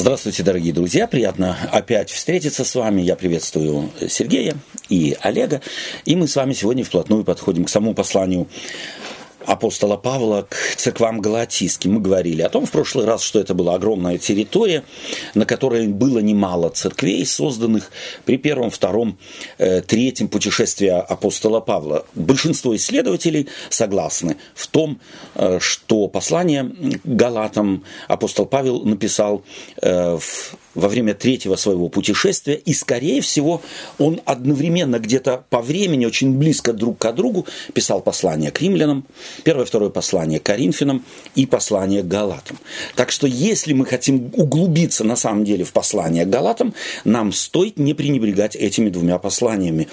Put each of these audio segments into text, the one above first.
Здравствуйте, дорогие друзья. Приятно опять встретиться с вами. Я приветствую Сергея и Олега. И мы с вами сегодня вплотную подходим к самому посланию апостола Павла к церквам галатийским. Мы говорили о том в прошлый раз, что это была огромная территория, на которой было немало церквей, созданных при первом, втором, э, третьем путешествии апостола Павла. Большинство исследователей согласны в том, э, что послание галатам апостол Павел написал э, в во время третьего своего путешествия, и, скорее всего, он одновременно где-то по времени, очень близко друг к другу, писал послание к римлянам, первое, второе послание к коринфянам и послание к галатам. Так что, если мы хотим углубиться на самом деле в послание к галатам, нам стоит не пренебрегать этими двумя посланиями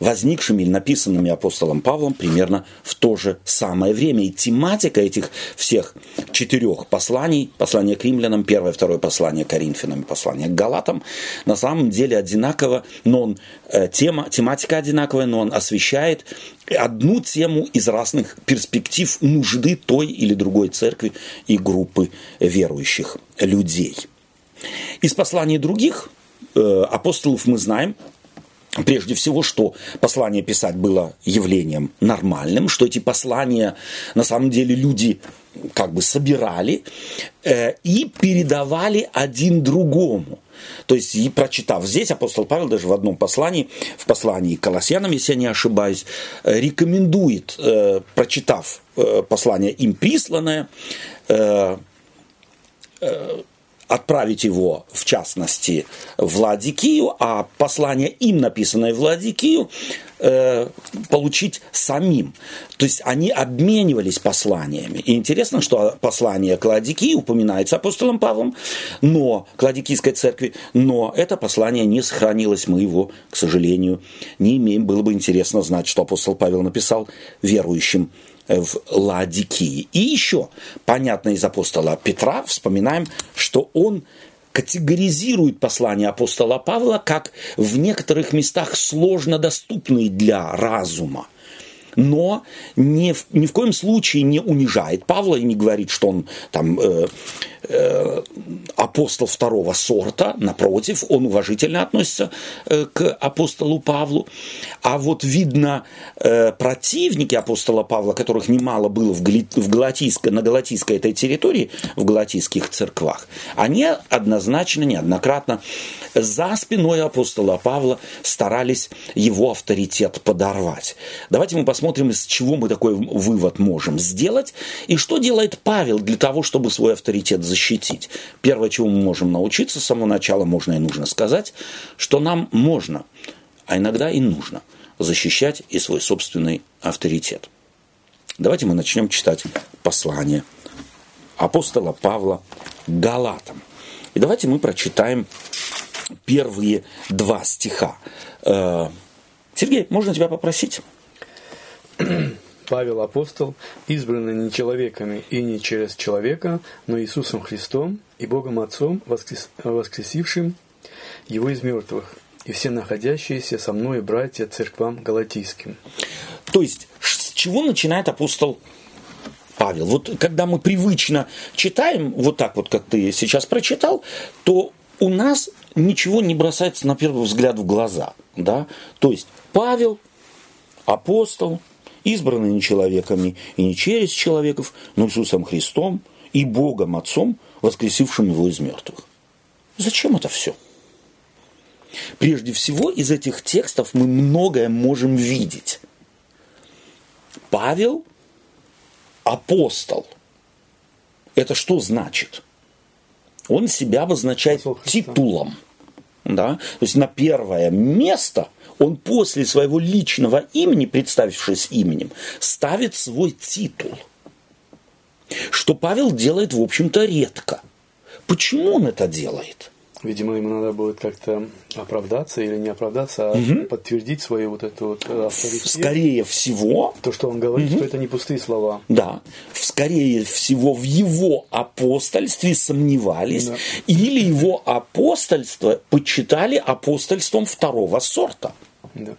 возникшими или написанными апостолом Павлом примерно в то же самое время. И тематика этих всех четырех посланий, послание к римлянам, первое, второе послание к коринфянам послание к галатам, на самом деле одинаково, но он, э, тема, тематика одинаковая, но он освещает одну тему из разных перспектив нужды той или другой церкви и группы верующих людей. Из посланий других э, апостолов мы знаем, Прежде всего, что послание писать было явлением нормальным, что эти послания на самом деле люди как бы собирали э, и передавали один другому. То есть, и прочитав здесь, апостол Павел даже в одном послании, в послании к Колоссянам, если я не ошибаюсь, э, рекомендует, э, прочитав э, послание им присланное, э, э, отправить его, в частности, в Ладикию, а послание им, написанное в Ладикию, э, получить самим. То есть они обменивались посланиями. И интересно, что послание к Ладикии упоминается апостолом Павлом, но к Ладикийской церкви, но это послание не сохранилось, мы его, к сожалению, не имеем. Было бы интересно знать, что апостол Павел написал верующим в Ладикии. И еще, понятно из апостола Петра, вспоминаем, что он категоризирует послание апостола Павла как в некоторых местах сложно доступные для разума но ни в, ни в коем случае не унижает Павла и не говорит, что он там э, э, апостол второго сорта, напротив, он уважительно относится э, к апостолу Павлу. А вот видно, э, противники апостола Павла, которых немало было в, Гали, в Галатийской, на Галатийской этой территории, в галатийских церквах, они однозначно, неоднократно за спиной апостола Павла старались его авторитет подорвать. Давайте мы посмотрим, из чего мы такой вывод можем сделать и что делает Павел для того, чтобы свой авторитет защитить. Первое, чего мы можем научиться с самого начала, можно и нужно сказать, что нам можно, а иногда и нужно защищать и свой собственный авторитет. Давайте мы начнем читать послание апостола Павла Галатам. И давайте мы прочитаем первые два стиха. Э, Сергей, можно тебя попросить? Павел апостол, избранный не человеками и не через человека, но Иисусом Христом и Богом Отцом, воскрес... воскресившим Его из мертвых, и все находящиеся со мной братья церквам галатийским. То есть, с чего начинает апостол Павел? Вот когда мы привычно читаем, вот так вот, как ты сейчас прочитал, то у нас ничего не бросается на первый взгляд в глаза. Да? То есть Павел, апостол, избранный не человеками и не через человеков, но Иисусом Христом и Богом Отцом, воскресившим его из мертвых. Зачем это все? Прежде всего, из этих текстов мы многое можем видеть. Павел – апостол. Это что значит? Он себя обозначает титулом. Да? То есть на первое место – он после своего личного имени, представившись именем, ставит свой титул. Что Павел делает, в общем-то, редко. Почему он это делает? Видимо, ему надо будет как-то оправдаться или не оправдаться, а угу. подтвердить свою вот эту вот э, авторитет. Скорее всего. То, что он говорит, угу. что это не пустые слова. Да. Скорее всего, в его апостольстве сомневались, да. или его апостольство почитали апостольством второго сорта. Да. То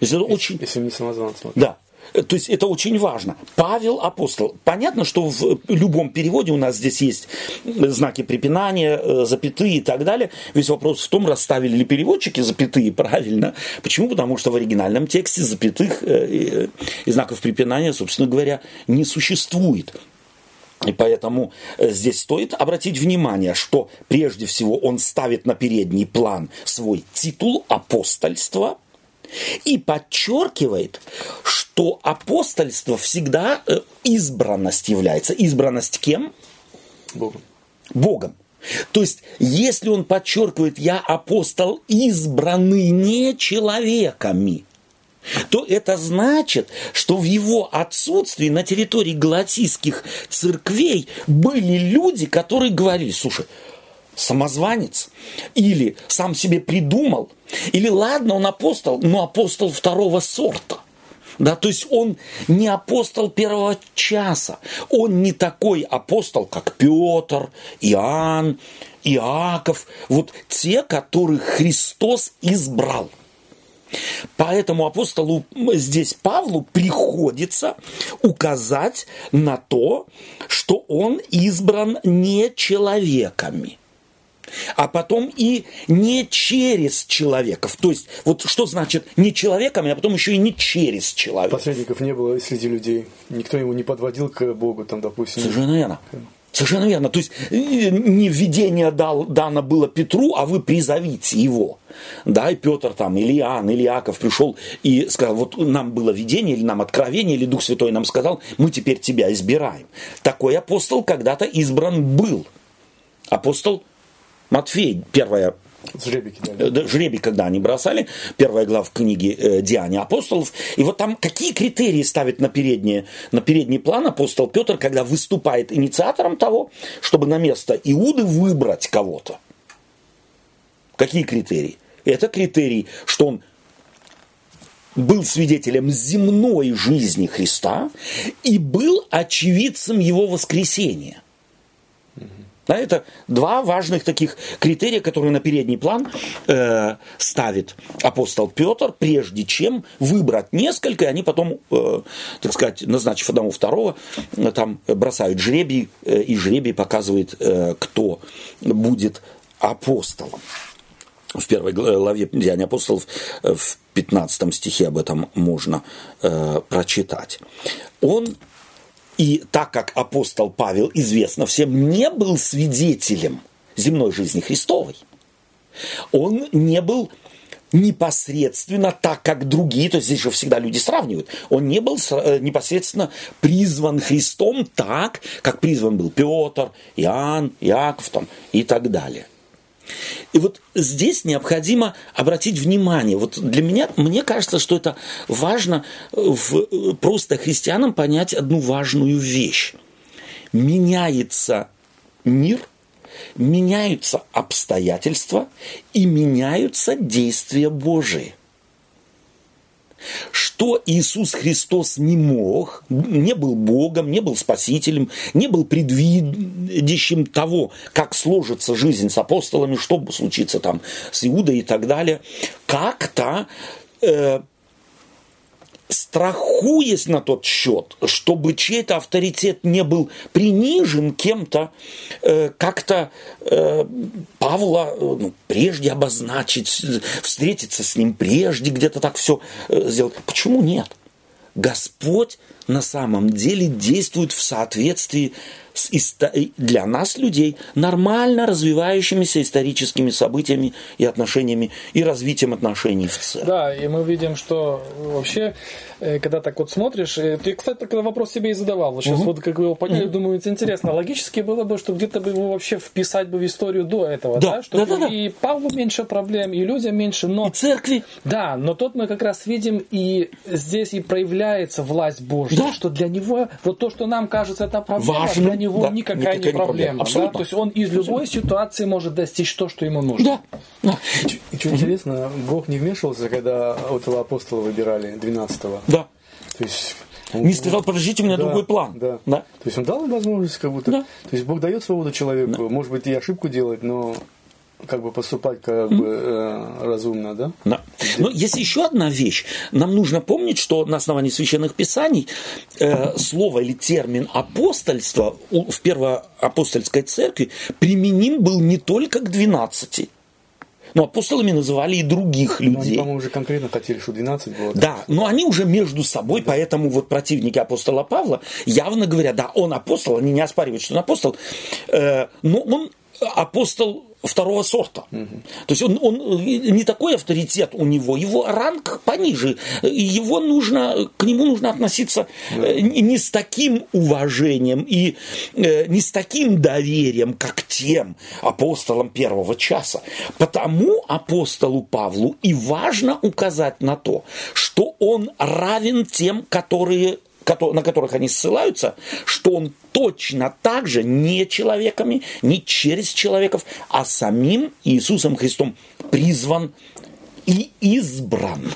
есть это очень... Если не самозванцем. Да. Э, то есть это очень важно. Павел апостол. Понятно, что в любом переводе у нас здесь есть знаки препинания, э, запятые и так далее. Весь вопрос в том, расставили ли переводчики запятые правильно. Почему? Потому что в оригинальном тексте запятых и знаков препинания, собственно говоря, не существует. И поэтому здесь стоит обратить внимание, что прежде всего он ставит на передний план свой титул апостольства – и подчеркивает, что апостольство всегда э, избранность является. Избранность кем? Богом. Богом. То есть, если он подчеркивает, я апостол избранный не человеками, то это значит, что в его отсутствии на территории галатийских церквей были люди, которые говорили, слушай, самозванец, или сам себе придумал, или ладно, он апостол, но апостол второго сорта. Да, то есть он не апостол первого часа. Он не такой апостол, как Петр, Иоанн, Иаков. Вот те, которых Христос избрал. Поэтому апостолу здесь Павлу приходится указать на то, что он избран не человеками а потом и не через человеков. То есть, вот что значит не человеками, а потом еще и не через человека. Посредников не было среди людей. Никто его не подводил к Богу, там, допустим. Совершенно верно. Совершенно верно. То есть не введение дал, дано было Петру, а вы призовите его. Да, и Петр там, или Иоанн, или Иаков пришел и сказал, вот нам было видение, или нам откровение, или Дух Святой нам сказал, мы теперь тебя избираем. Такой апостол когда-то избран был. Апостол Матфей, первая Жребий, да. Жребий, когда они бросали, первая глава в книге э, «Деяния апостолов». И вот там какие критерии ставит на, передние, на передний план апостол Петр, когда выступает инициатором того, чтобы на место Иуды выбрать кого-то? Какие критерии? Это критерий, что он был свидетелем земной жизни Христа и был очевидцем его воскресения – да, это два важных таких критерия, которые на передний план э, ставит апостол Петр, прежде чем выбрать несколько, и они потом, э, так сказать, назначив одного второго, э, там бросают жребий, э, и жребий показывает, э, кто будет апостолом. В первой главе Деяния апостолов э, в 15 стихе об этом можно э, прочитать. Он и так как апостол Павел, известно всем, не был свидетелем земной жизни Христовой, он не был непосредственно так, как другие, то есть здесь же всегда люди сравнивают, он не был э, непосредственно призван Христом так, как призван был Петр, Иоанн, Иаков там, и так далее. И вот здесь необходимо обратить внимание. Вот для меня, мне кажется, что это важно в, просто христианам понять одну важную вещь. Меняется мир, меняются обстоятельства и меняются действия Божии что Иисус Христос не мог, не был Богом, не был Спасителем, не был предвидящим того, как сложится жизнь с апостолами, что случится там с Иудой и так далее, как-то э, страхуясь на тот счет, чтобы чей-то авторитет не был принижен кем-то, э, как-то э, Павла э, ну, прежде обозначить, встретиться с ним прежде, где-то так все э, сделать. Почему нет? Господь на самом деле действует в соответствии с для нас, людей, нормально развивающимися историческими событиями и отношениями, и развитием отношений в целом. Да, и мы видим, что вообще Э, когда так вот смотришь, э, ты, кстати, такой вопрос себе и задавал. Вот сейчас угу. вот как вы его поняли, угу. думаю, это интересно. Логически было бы, что где-то бы его вообще вписать бы в историю до этого, да? да? Чтобы да, да, да. и Павлу меньше проблем, и людям меньше, но... И церкви. Да, но тут мы как раз видим, и здесь и проявляется власть Божья, да. что для него, вот то, что нам кажется, это проблема, Важно. для него да. никакая, никакая не проблема. проблема Абсолютно. Да? То есть он из любой ситуации может достичь то, что ему нужно. Да. И, что интересно, Бог не вмешивался, когда вот этого апостола выбирали, 12-го. Да. То есть не сказал, подождите, у меня да, другой план. Да. да. То есть он дал им возможность как будто. Да. То есть Бог дает свободу человеку. Да. Может быть, и ошибку делать, но как бы поступать как бы э, разумно, да? Да. Но есть еще одна вещь. Нам нужно помнить, что на основании священных писаний э, слово или термин апостольство в первоапостольской церкви применим был не только к 12. Но апостолами называли и других людей. Но они, по-моему, уже конкретно хотели, что 12 было. Да, но они уже между собой, да. поэтому вот противники апостола Павла явно говорят, да, он апостол, они не оспаривают, что он апостол, э, но он апостол второго сорта. Угу. То есть он, он не такой авторитет у него, его ранг пониже, его нужно, к нему нужно относиться да. не с таким уважением и э, не с таким доверием, как тем апостолам первого часа. Потому апостолу Павлу и важно указать на то, что он равен тем, которые на которых они ссылаются, что он точно так же не человеками, не через человеков, а самим Иисусом Христом призван и избран.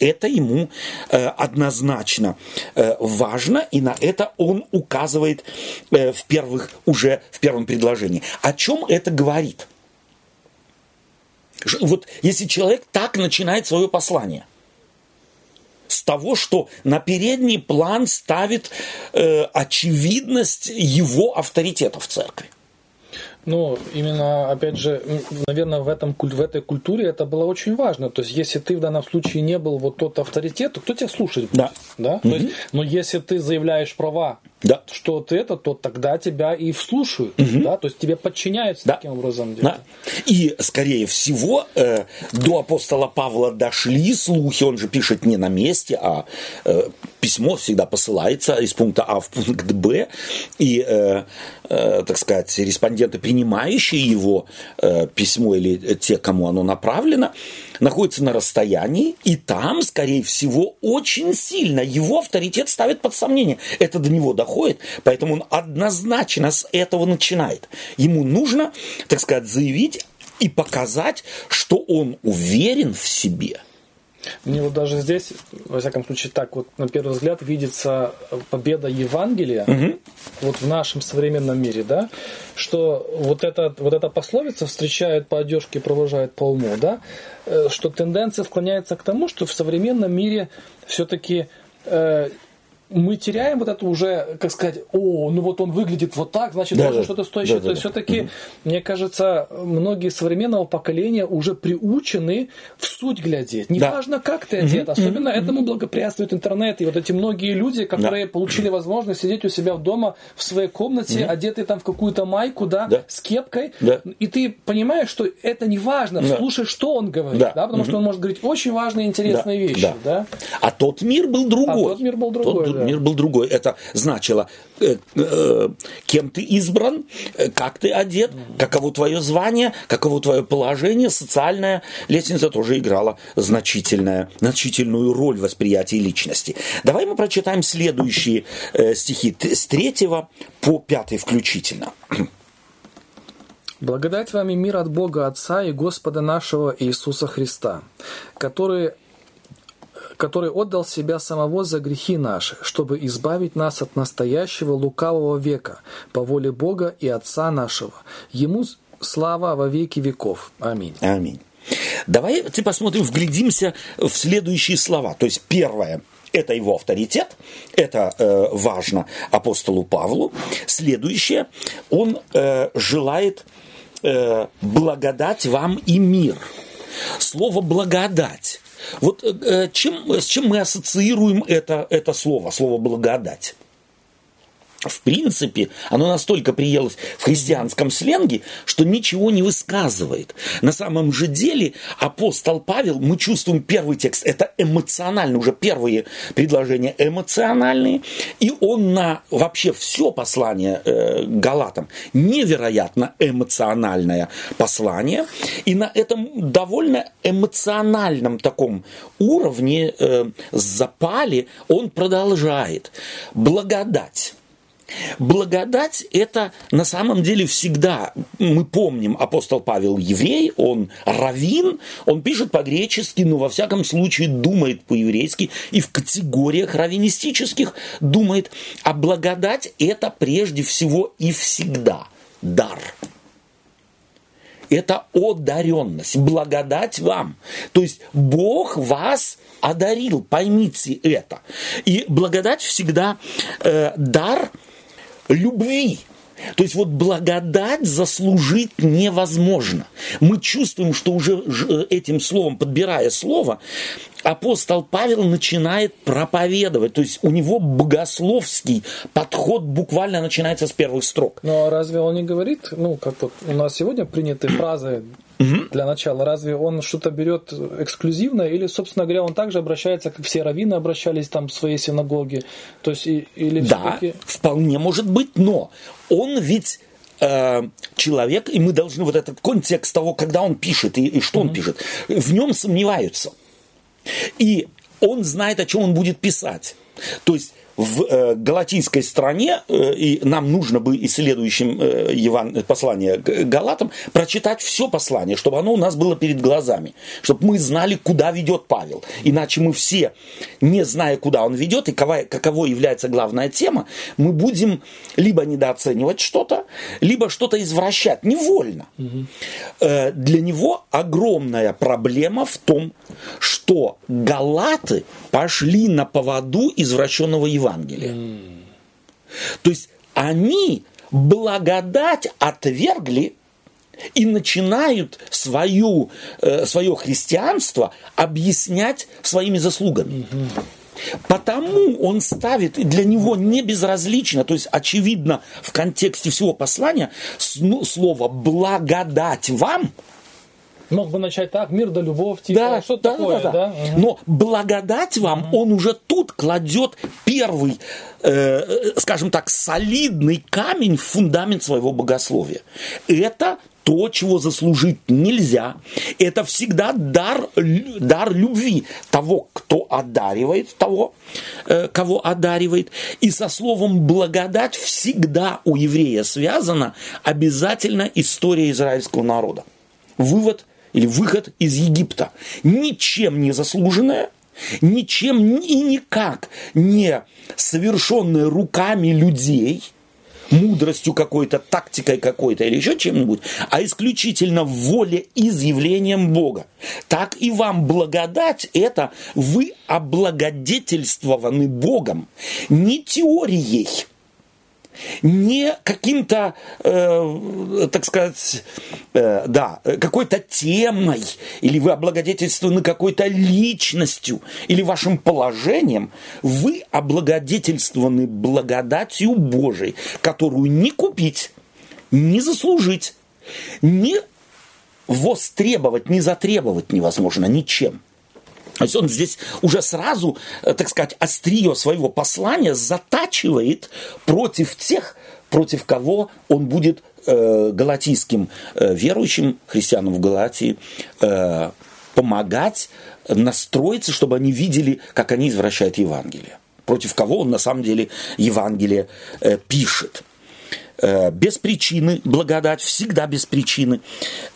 Это ему э, однозначно э, важно, и на это он указывает э, в первых, уже в первом предложении. О чем это говорит? Вот если человек так начинает свое послание – с того, что на передний план ставит э, очевидность его авторитета в церкви. Ну, именно, опять же, наверное, в, этом, в этой культуре это было очень важно. То есть, если ты в данном случае не был вот тот авторитет, то кто тебя слушает? Да. да? Угу. То есть, но если ты заявляешь права, да. что ты это, то тогда тебя и вслушают. Угу. Да? То есть, тебе подчиняются да. таким образом. Да. И, скорее всего, э, до апостола Павла дошли слухи, он же пишет не на месте, а э, письмо всегда посылается из пункта А в пункт Б, и, э, э, так сказать, респонденты, принимающие его э, письмо или те, кому оно направлено, находятся на расстоянии, и там, скорее всего, очень сильно его авторитет ставит под сомнение. Это до него доходит, поэтому он однозначно с этого начинает. Ему нужно, так сказать, заявить и показать, что он уверен в себе – мне вот даже здесь, во всяком случае, так вот на первый взгляд видится победа Евангелия угу. вот в нашем современном мире, да, что вот, это, вот эта пословица встречают по одежке, провожают по уму, да, э, что тенденция склоняется к тому, что в современном мире все-таки э, мы теряем вот это уже, как сказать, о, ну вот он выглядит вот так, значит, да, должен да, что-то стоящее. Да, То есть да, все-таки, угу. мне кажется, многие современного поколения уже приучены в суть глядеть. Неважно, да. как ты одет, особенно этому благоприятствует интернет. И вот эти многие люди, которые да. получили возможность сидеть у себя дома в своей комнате, угу. одетые там в какую-то майку, да, да. с кепкой, да. и ты понимаешь, что это не важно, да. слушай, что он говорит, да, да потому угу. что он может говорить очень важные, интересные да. вещи. Да. Да? А тот мир был другой. А тот мир был другой. Тот, да. мир был другой. Это значило, э, э, кем ты избран, э, как ты одет, каково твое звание, каково твое положение, социальная лестница тоже играла значительная, значительную роль в восприятии личности. Давай мы прочитаем следующие стихи с третьего по пятый включительно. Благодать вам и мир от Бога Отца и Господа нашего Иисуса Христа, который который отдал себя самого за грехи наши, чтобы избавить нас от настоящего лукавого века, по воле Бога и Отца нашего. Ему слава во веки веков. Аминь. Аминь. Давайте посмотрим, вглядимся в следующие слова. То есть первое, это его авторитет, это э, важно апостолу Павлу. Следующее, он э, желает э, благодать вам и мир. Слово благодать вот э, э, чем, с чем мы ассоциируем это, это слово, слово благодать? В принципе, оно настолько приелось в христианском сленге, что ничего не высказывает. На самом же деле апостол Павел, мы чувствуем первый текст, это эмоционально, уже первые предложения эмоциональные, и он на вообще все послание э, Галатам невероятно эмоциональное послание, и на этом довольно эмоциональном таком уровне э, запале он продолжает. Благодать Благодать – это на самом деле всегда, мы помним, апостол Павел еврей, он равин, он пишет по-гречески, но во всяком случае думает по-еврейски и в категориях раввинистических думает. А благодать – это прежде всего и всегда дар. это одаренность, благодать вам. То есть Бог вас одарил, поймите это. И благодать всегда э, дар любви. То есть вот благодать заслужить невозможно. Мы чувствуем, что уже э, этим словом, подбирая слово, апостол Павел начинает проповедовать. То есть у него богословский подход буквально начинается с первых строк. Но разве он не говорит, ну, как вот у нас сегодня приняты фразы для начала. Разве он что-то берет эксклюзивно или, собственно говоря, он также обращается, как все раввины обращались там в своей синагоге? То есть, или да, вполне может быть, но он ведь э, человек, и мы должны вот этот контекст того, когда он пишет и, и что mm-hmm. он пишет, в нем сомневаются. И он знает, о чем он будет писать. То есть в э, галатийской стране, э, и нам нужно бы и следующим э, Еван, послание к Галатам прочитать все послание, чтобы оно у нас было перед глазами, чтобы мы знали, куда ведет Павел. Иначе мы все, не зная, куда он ведет и какова, каково является главная тема, мы будем либо недооценивать что-то, либо что-то извращать невольно. Угу. Э, для него огромная проблема в том, что галаты пошли на поводу извращенного Евангелия. Евангелия. Mm. То есть они благодать отвергли и начинают свою, э, свое христианство объяснять своими заслугами. Mm-hmm. Потому он ставит, для него не безразлично, то есть очевидно в контексте всего послания, слово «благодать вам» Мог бы начать так, мир да любовь, типа, да, что да, такое, да, да. да? Но благодать вам, угу. он уже тут кладет первый, э, скажем так, солидный камень в фундамент своего богословия. Это то, чего заслужить нельзя. Это всегда дар, дар любви того, кто одаривает того, э, кого одаривает. И со словом благодать всегда у еврея связана обязательно история израильского народа. Вывод или выход из Египта. Ничем не заслуженное, ничем и никак не совершенное руками людей, мудростью какой-то, тактикой какой-то или еще чем-нибудь, а исключительно воле изъявлением Бога. Так и вам благодать – это вы облагодетельствованы Богом, не теорией – не каким-то, э, так сказать, э, да, какой-то темой, или вы облагодетельствованы какой-то личностью, или вашим положением, вы облагодетельствованы благодатью Божией, которую не купить, не заслужить, не востребовать, не затребовать невозможно ничем. То есть он здесь уже сразу, э, так сказать, острие своего послания затачивает против тех, против кого он будет э, галатийским э, верующим, христианам в Галатии, э, помогать настроиться, чтобы они видели, как они извращают Евангелие. Против кого он на самом деле Евангелие э, пишет. Э, без причины, благодать всегда без причины.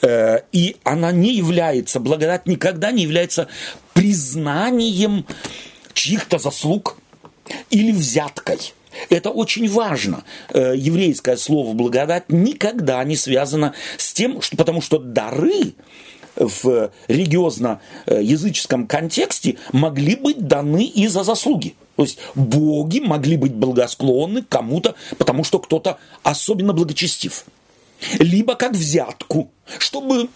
Э, и она не является, благодать никогда не является признанием чьих-то заслуг или взяткой. Это очень важно. Э, еврейское слово благодать никогда не связано с тем, что, потому что дары в религиозно-языческом контексте могли быть даны и за заслуги. То есть боги могли быть благосклонны кому-то, потому что кто-то особенно благочестив. Либо как взятку, чтобы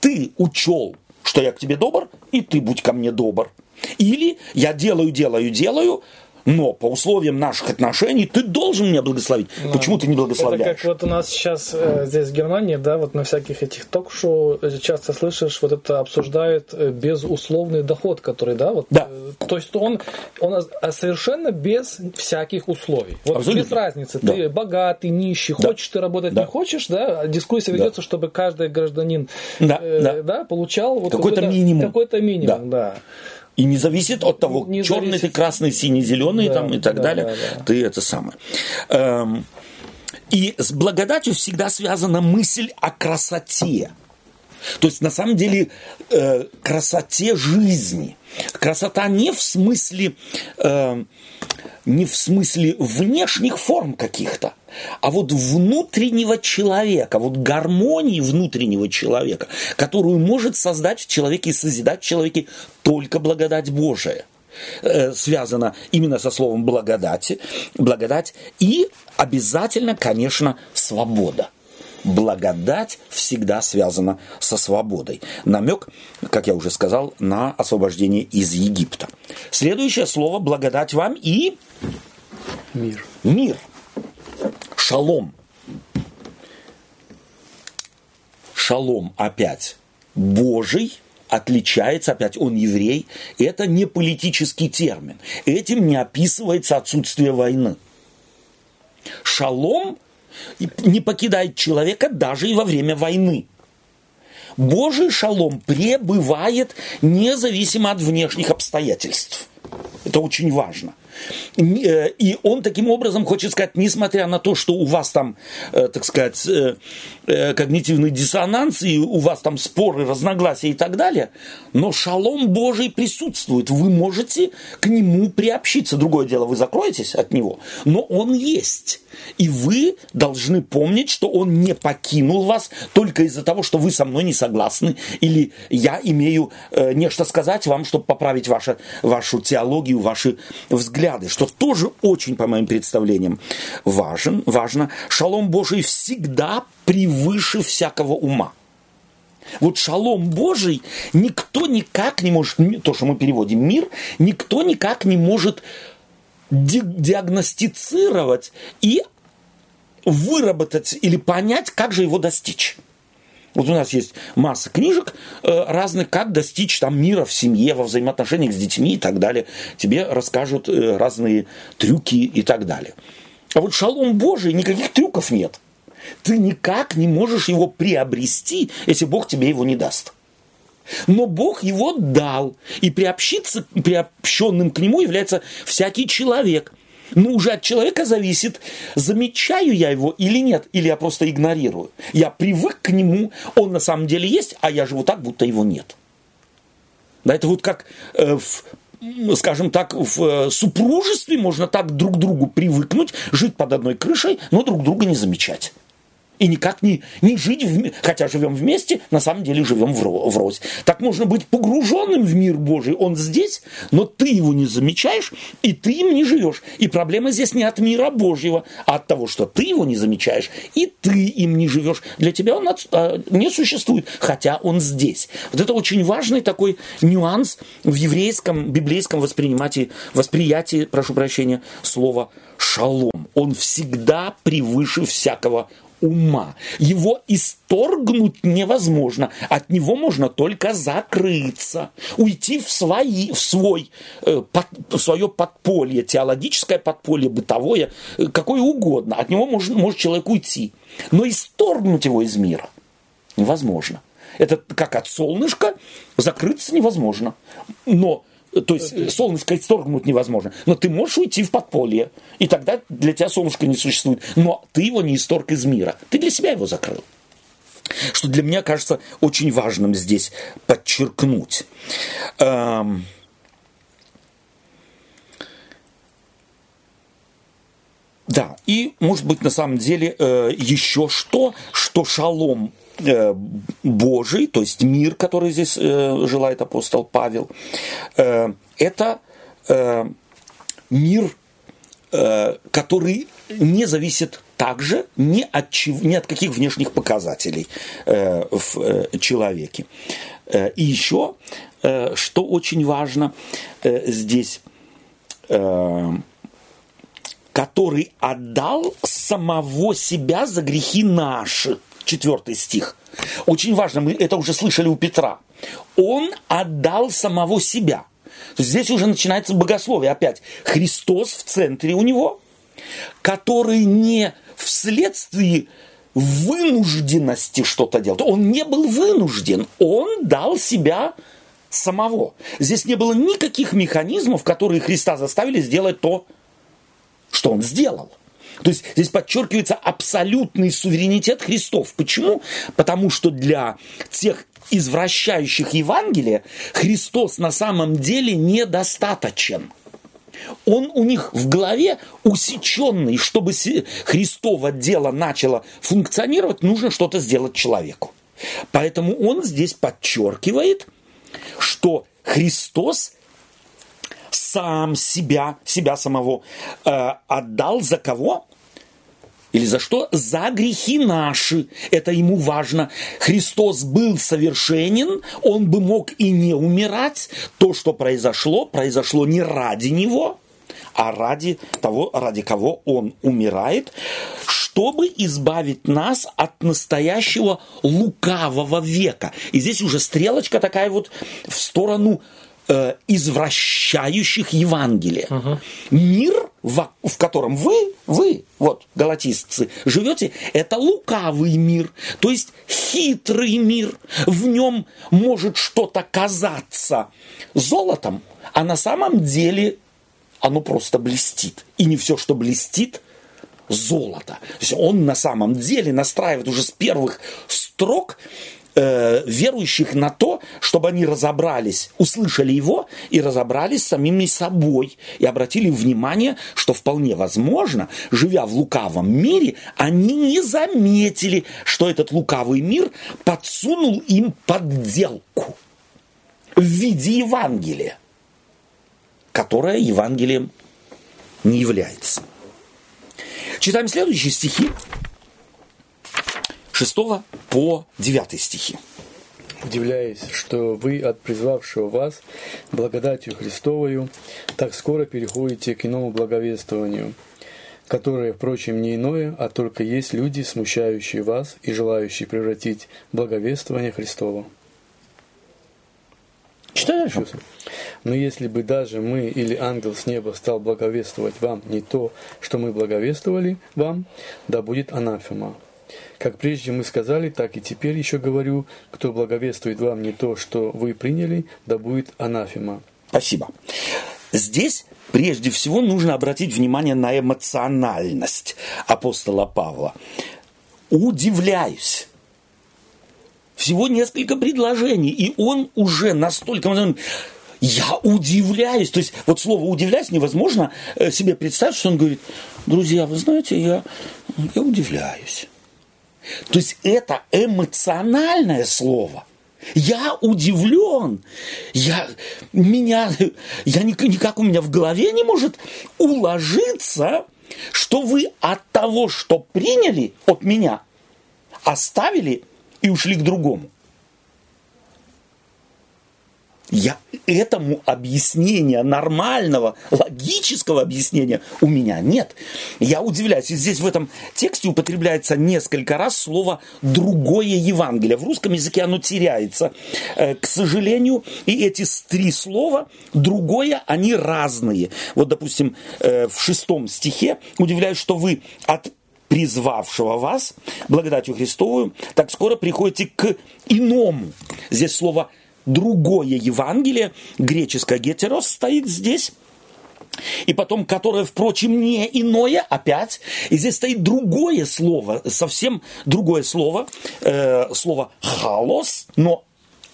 ты учел, что я к тебе добр, и ты будь ко мне добр. Или я делаю, делаю, делаю, но по условиям наших отношений ты должен меня благословить. Да. Почему ты не благословляешь? Это как вот у нас сейчас э, здесь в Германии, да, вот на всяких этих ток-шоу э, часто слышишь, вот это обсуждают э, безусловный доход, который, да, вот. Да. Э, то есть он, он совершенно без всяких условий. Вот Абсолютно. без разницы. Да. Ты богатый, нищий, да. хочешь ты работать, да. не хочешь, да, дискуссия ведется, да. чтобы каждый гражданин да. Э, да. Да, получал вот какой-то, какой-то минимум. Какой-то минимум, да. да. И не зависит от того, не черный зависит. ты, красный, синий, зеленый да, там и так да, далее. Да, да. Ты это самое. Эм, и с благодатью всегда связана мысль о красоте. То есть на самом деле э, красоте жизни. Красота не в смысле э, не в смысле внешних форм каких-то, а вот внутреннего человека, вот гармонии внутреннего человека, которую может создать в человеке и созидать в человеке только благодать Божия. Э, связано именно со словом благодати, благодать и обязательно, конечно, свобода благодать всегда связана со свободой. Намек, как я уже сказал, на освобождение из Египта. Следующее слово благодать вам и мир. Мир. Шалом. Шалом опять Божий отличается, опять он еврей, это не политический термин. Этим не описывается отсутствие войны. Шалом не покидает человека даже и во время войны. Божий шалом пребывает независимо от внешних обстоятельств. Это очень важно. Э, и он таким образом хочет сказать, несмотря на то, что у вас там, э, так сказать, э, когнитивный диссонанс, и у вас там споры, разногласия и так далее, но шалом Божий присутствует. Вы можете к нему приобщиться. Другое дело, вы закроетесь от него, но он есть. И вы должны помнить, что он не покинул вас только из-за того, что вы со мной не согласны, или я имею нечто сказать вам, чтобы поправить ваше, вашу теологию, ваши взгляды, что тоже очень, по моим представлениям, важен, важно. Шалом Божий всегда превыше всякого ума. Вот шалом Божий никто никак не может, то, что мы переводим мир, никто никак не может диагностицировать и выработать или понять, как же его достичь. Вот у нас есть масса книжек э, разных, как достичь там мира в семье, во взаимоотношениях с детьми и так далее. Тебе расскажут э, разные трюки и так далее. А вот шалом Божий, никаких трюков нет. Ты никак не можешь его приобрести, если Бог тебе его не даст. Но Бог его дал, и приобщиться, приобщенным к нему является всякий человек. Но уже от человека зависит, замечаю я его или нет, или я просто игнорирую. Я привык к нему, он на самом деле есть, а я живу так, будто его нет. Да, это вот как э, в скажем так, в э, супружестве можно так друг к другу привыкнуть, жить под одной крышей, но друг друга не замечать и никак не, не жить, в, хотя живем вместе, на самом деле живем врозь. Так можно быть погруженным в мир Божий, он здесь, но ты его не замечаешь, и ты им не живешь. И проблема здесь не от мира Божьего, а от того, что ты его не замечаешь, и ты им не живешь. Для тебя он от, а, не существует, хотя он здесь. Вот это очень важный такой нюанс в еврейском, библейском восприятии, восприятии, прошу прощения, слова шалом. Он всегда превыше всякого ума. Его исторгнуть невозможно. От него можно только закрыться, уйти в, свои, в, свой, э, под, в свое подполье, теологическое подполье, бытовое, э, какое угодно. От него может, может человек уйти. Но исторгнуть его из мира невозможно. Это как от солнышка закрыться невозможно. Но то есть солнышко исторгнуть невозможно. Но ты можешь уйти в подполье. И тогда для тебя солнышко не существует. Но ты его не исторг из мира. Ты для себя его закрыл. Что для меня кажется очень важным здесь подчеркнуть. Эм... Да, и может быть на самом деле э, еще что, что шалом Э, Божий, то есть мир, который здесь э, желает апостол Павел, э, это мир, который не зависит также ни от, чего, ни от каких внешних показателей в человеке. И еще, что очень важно здесь, который отдал самого себя за грехи наши – четвертый стих. Очень важно, мы это уже слышали у Петра. Он отдал самого себя. Здесь уже начинается богословие опять. Христос в центре у него, который не вследствие вынужденности что-то делать. Он не был вынужден, он дал себя самого. Здесь не было никаких механизмов, которые Христа заставили сделать то, что он сделал. То есть здесь подчеркивается абсолютный суверенитет Христов. Почему? Потому что для тех извращающих Евангелие Христос на самом деле недостаточен. он у них в голове усеченный. Чтобы Христово дело начало функционировать, нужно что-то сделать человеку. Поэтому он здесь подчеркивает, что Христос сам себя, себя самого э, отдал за кого? Или за что? За грехи наши. Это ему важно. Христос был совершенен, он бы мог и не умирать. То, что произошло, произошло не ради него, а ради того, ради кого он умирает, чтобы избавить нас от настоящего лукавого века. И здесь уже стрелочка такая вот в сторону э, извращающих Евангелие. Угу. Мир, в, в котором вы, вы, вот, галатистцы, живете, это лукавый мир, то есть хитрый мир. В нем может что-то казаться золотом, а на самом деле оно просто блестит. И не все, что блестит, золото. То есть он на самом деле настраивает уже с первых строк э, верующих на то, чтобы они разобрались, услышали его и разобрались с самими собой и обратили внимание, что вполне возможно, живя в лукавом мире, они не заметили, что этот лукавый мир подсунул им подделку в виде Евангелия, которое Евангелием не является. Читаем следующие стихи 6 по 9 стихи. Удивляясь, что вы от призвавшего вас благодатью Христовою так скоро переходите к иному благовествованию, которое, впрочем, не иное, а только есть люди, смущающие вас и желающие превратить благовествование Христово. Читай дальше. Но если бы даже мы или ангел с неба стал благовествовать вам не то, что мы благовествовали вам, да будет анафема. Как прежде мы сказали, так и теперь еще говорю, кто благовествует вам не то, что вы приняли, да будет анафема. Спасибо. Здесь прежде всего нужно обратить внимание на эмоциональность апостола Павла. Удивляюсь. Всего несколько предложений, и он уже настолько... Я удивляюсь. То есть вот слово удивляюсь невозможно э, себе представить, что он говорит, друзья, вы знаете, я, я удивляюсь. То есть это эмоциональное слово. Я удивлен. Я, меня, я никак у меня в голове не может уложиться, что вы от того, что приняли от меня, оставили и ушли к другому. Я этому объяснения, нормального, логического объяснения у меня нет. Я удивляюсь. И здесь в этом тексте употребляется несколько раз слово «другое Евангелие». В русском языке оно теряется. Э, к сожалению, и эти три слова «другое», они разные. Вот, допустим, э, в шестом стихе удивляюсь, что вы от призвавшего вас благодатью Христовую, так скоро приходите к иному. Здесь слово другое Евангелие, греческое гетерос стоит здесь, и потом, которое, впрочем, не иное, опять, и здесь стоит другое слово, совсем другое слово, э, слово «халос», но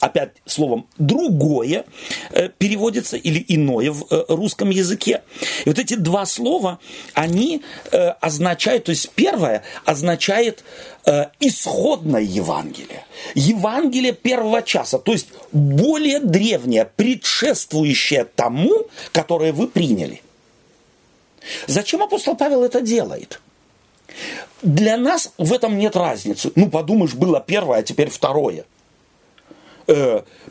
опять словом другое э, переводится или иное в э, русском языке. И вот эти два слова, они э, означают, то есть первое означает исходное Евангелие. Евангелие первого часа, то есть более древнее, предшествующее тому, которое вы приняли. Зачем апостол Павел это делает? Для нас в этом нет разницы. Ну, подумаешь, было первое, а теперь второе –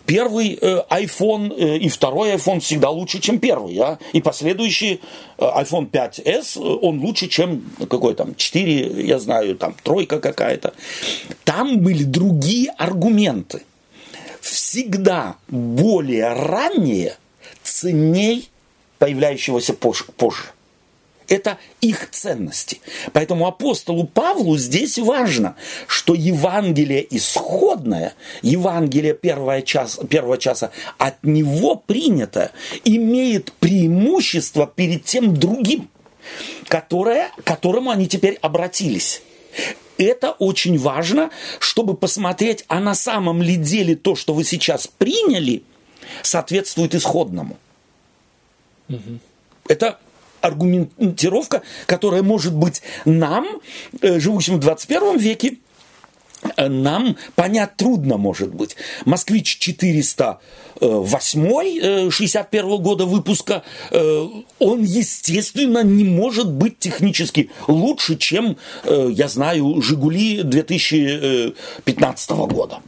первый э, iPhone э, и второй iPhone всегда лучше, чем первый. А? И последующий iPhone 5s, он лучше, чем какой там 4, я знаю, там тройка какая-то. Там были другие аргументы. Всегда более ранние ценней появляющегося позже. Это их ценности. Поэтому апостолу Павлу здесь важно, что Евангелие исходное, Евангелие первого часа, первого часа от него принято, имеет преимущество перед тем другим, которое, к которому они теперь обратились. Это очень важно, чтобы посмотреть, а на самом ли деле то, что вы сейчас приняли, соответствует исходному. Угу. Это аргументировка, которая может быть нам, э, живущим в 21 веке, э, нам понять трудно, может быть. Москвич 408 61 года выпуска, он, естественно, не может быть технически лучше, чем, я знаю, Жигули 2015 года.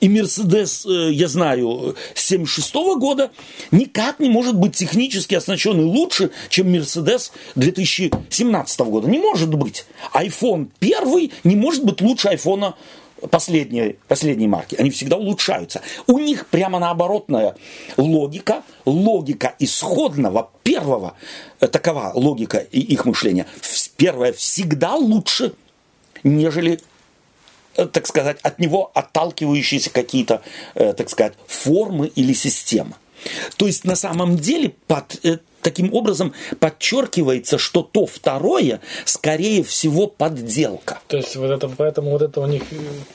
И Мерседес, э, я знаю, 76 года никак не может быть технически оснащенный лучше, чем Мерседес 2017 года. Не может быть. iPhone первый не может быть лучше айфона последней, последней марки. Они всегда улучшаются. У них прямо наоборотная логика, логика исходного первого, э, такова логика их мышления. Первое всегда лучше, нежели так сказать, от него отталкивающиеся какие-то, э, так сказать, формы или системы. То есть на самом деле под э, таким образом подчеркивается, что то второе, скорее всего, подделка. То есть вот это, поэтому вот это у них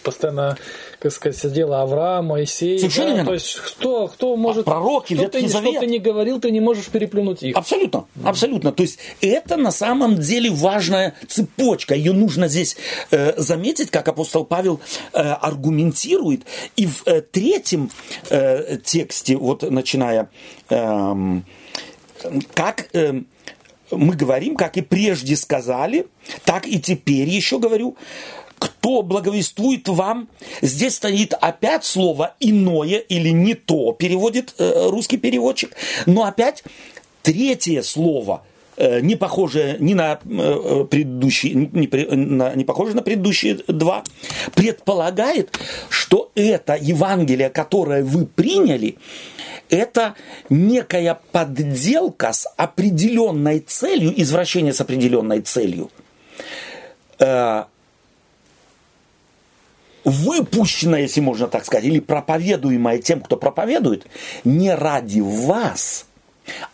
постоянно, как сказать, сидело Авраам, Моисей. Совершенно да? То есть кто, кто может... А пророки, что ты. Что ты не говорил, ты не можешь переплюнуть их. Абсолютно, абсолютно. То есть это на самом деле важная цепочка. Ее нужно здесь э, заметить, как апостол Павел э, аргументирует. И в э, третьем э, тексте, вот начиная... Э, как э, мы говорим, как и прежде сказали, так и теперь еще говорю, кто благовествует вам, здесь стоит опять слово иное или не то, переводит э, русский переводчик, но опять третье слово э, – не похоже ни на э, предыдущие, не, на, не похоже на предыдущие два, предполагает, что это Евангелие, которое вы приняли, это некая подделка с определенной целью, извращение с определенной целью, выпущенное, если можно так сказать, или проповедуемое тем, кто проповедует, не ради вас,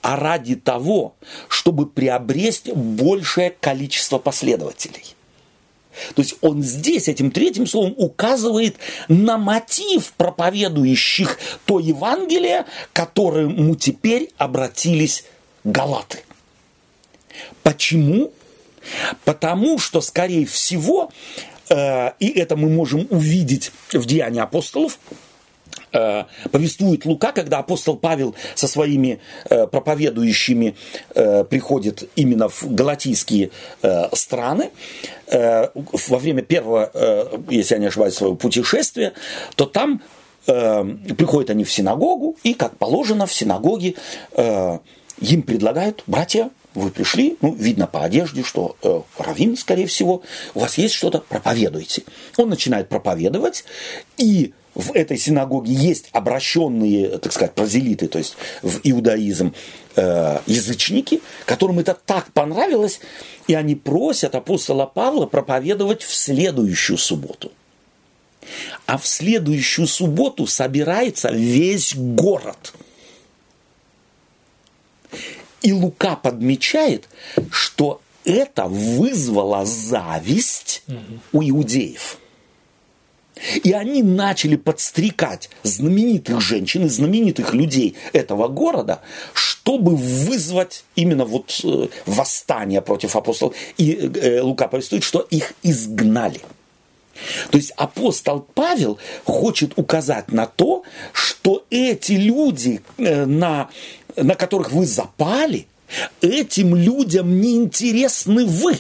а ради того, чтобы приобрести большее количество последователей. То есть он здесь этим третьим словом указывает на мотив проповедующих то Евангелие, которому теперь обратились галаты. Почему? Потому что, скорее всего, и это мы можем увидеть в Деянии апостолов, э, повествует Лука, когда апостол Павел со своими э, проповедующими э, приходит именно в галатийские э, страны, э, во время первого, э, если я не ошибаюсь, своего путешествия, то там э, приходят они в синагогу, и, как положено, в синагоге э, им предлагают, братья, вы пришли, ну, видно по одежде, что э, раввин, скорее всего, у вас есть что-то, проповедуйте. Он начинает проповедовать, и в этой синагоге есть обращенные, так сказать, прозелиты, то есть в иудаизм э, язычники, которым это так понравилось, и они просят апостола Павла проповедовать в следующую субботу. А в следующую субботу собирается весь город. И Лука подмечает, что это вызвало зависть у иудеев – и они начали подстрекать знаменитых женщин и знаменитых людей этого города, чтобы вызвать именно вот э, восстание против апостолов. И э, Лука повествует, что их изгнали. То есть апостол Павел хочет указать на то, что эти люди, э, на, на которых вы запали, этим людям не интересны вы.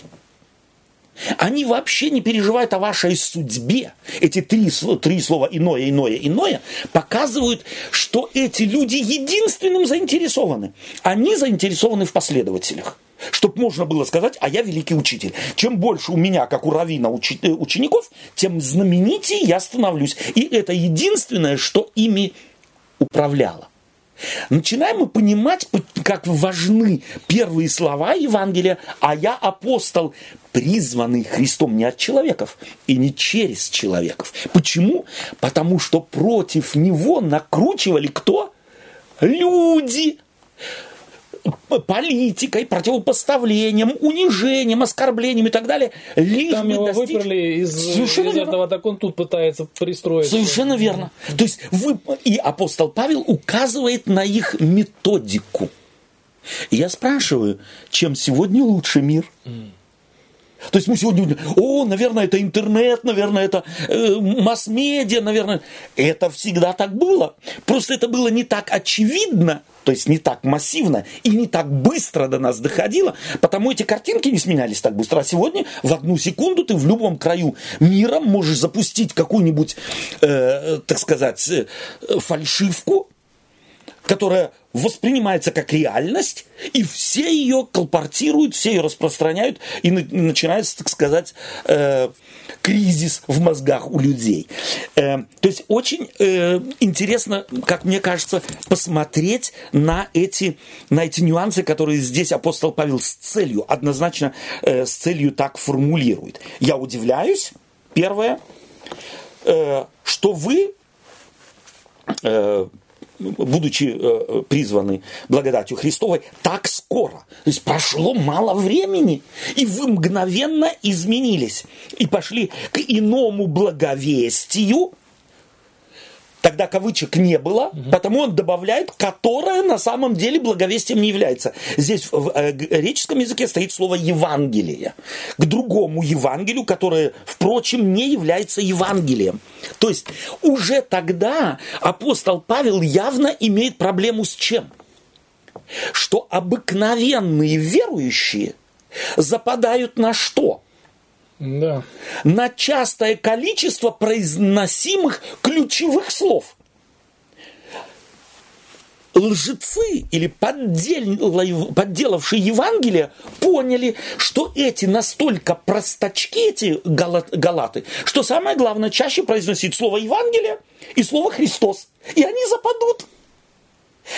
Они вообще не переживают о вашей судьбе. Эти три, три слова «иное», «иное», «иное» показывают, что эти люди единственным заинтересованы. Они заинтересованы в последователях. Чтобы можно было сказать, а я великий учитель. Чем больше у меня, как у Равина, учи, э, учеников, тем знаменитее я становлюсь. И это единственное, что ими управляло. Начинаем мы понимать, как важны первые слова Евангелия, а я апостол, призванный Христом не от человеков и не через человеков. Почему? Потому что против него накручивали кто? Люди политикой, противопоставлением, унижением, оскорблением и так далее. Лишь Там его достичь... выперли из, Совершенно из верно. этого, так он тут пытается пристроиться. Совершенно верно. То есть вы... и апостол Павел указывает на их методику. И я спрашиваю, чем сегодня лучше мир? То есть мы сегодня, о, наверное, это интернет, наверное, это э, масс-медиа, наверное. Это всегда так было. Просто это было не так очевидно, то есть не так массивно и не так быстро до нас доходило, потому эти картинки не сменялись так быстро. А сегодня в одну секунду ты в любом краю мира можешь запустить какую-нибудь, э, так сказать, э, фальшивку, которая воспринимается как реальность, и все ее колпортируют, все ее распространяют, и начинается, так сказать, э, кризис в мозгах у людей. Э, то есть очень э, интересно, как мне кажется, посмотреть на эти, на эти нюансы, которые здесь апостол Павел с целью, однозначно э, с целью так формулирует. Я удивляюсь, первое, э, что вы э, будучи э, призваны благодатью Христовой, так скоро. То есть прошло мало времени, и вы мгновенно изменились и пошли к иному благовестию, Тогда кавычек не было, угу. потому он добавляет, которое на самом деле благовестием не является. Здесь в э, греческом языке стоит слово Евангелие. К другому Евангелию, которое, впрочем, не является Евангелием. То есть уже тогда апостол Павел явно имеет проблему с чем? Что обыкновенные верующие западают на что? Да. На частое количество произносимых ключевых слов. Лжецы или подделавшие Евангелие поняли, что эти настолько простачки, эти галаты, что самое главное, чаще произносить слово Евангелие и слово Христос. И они западут.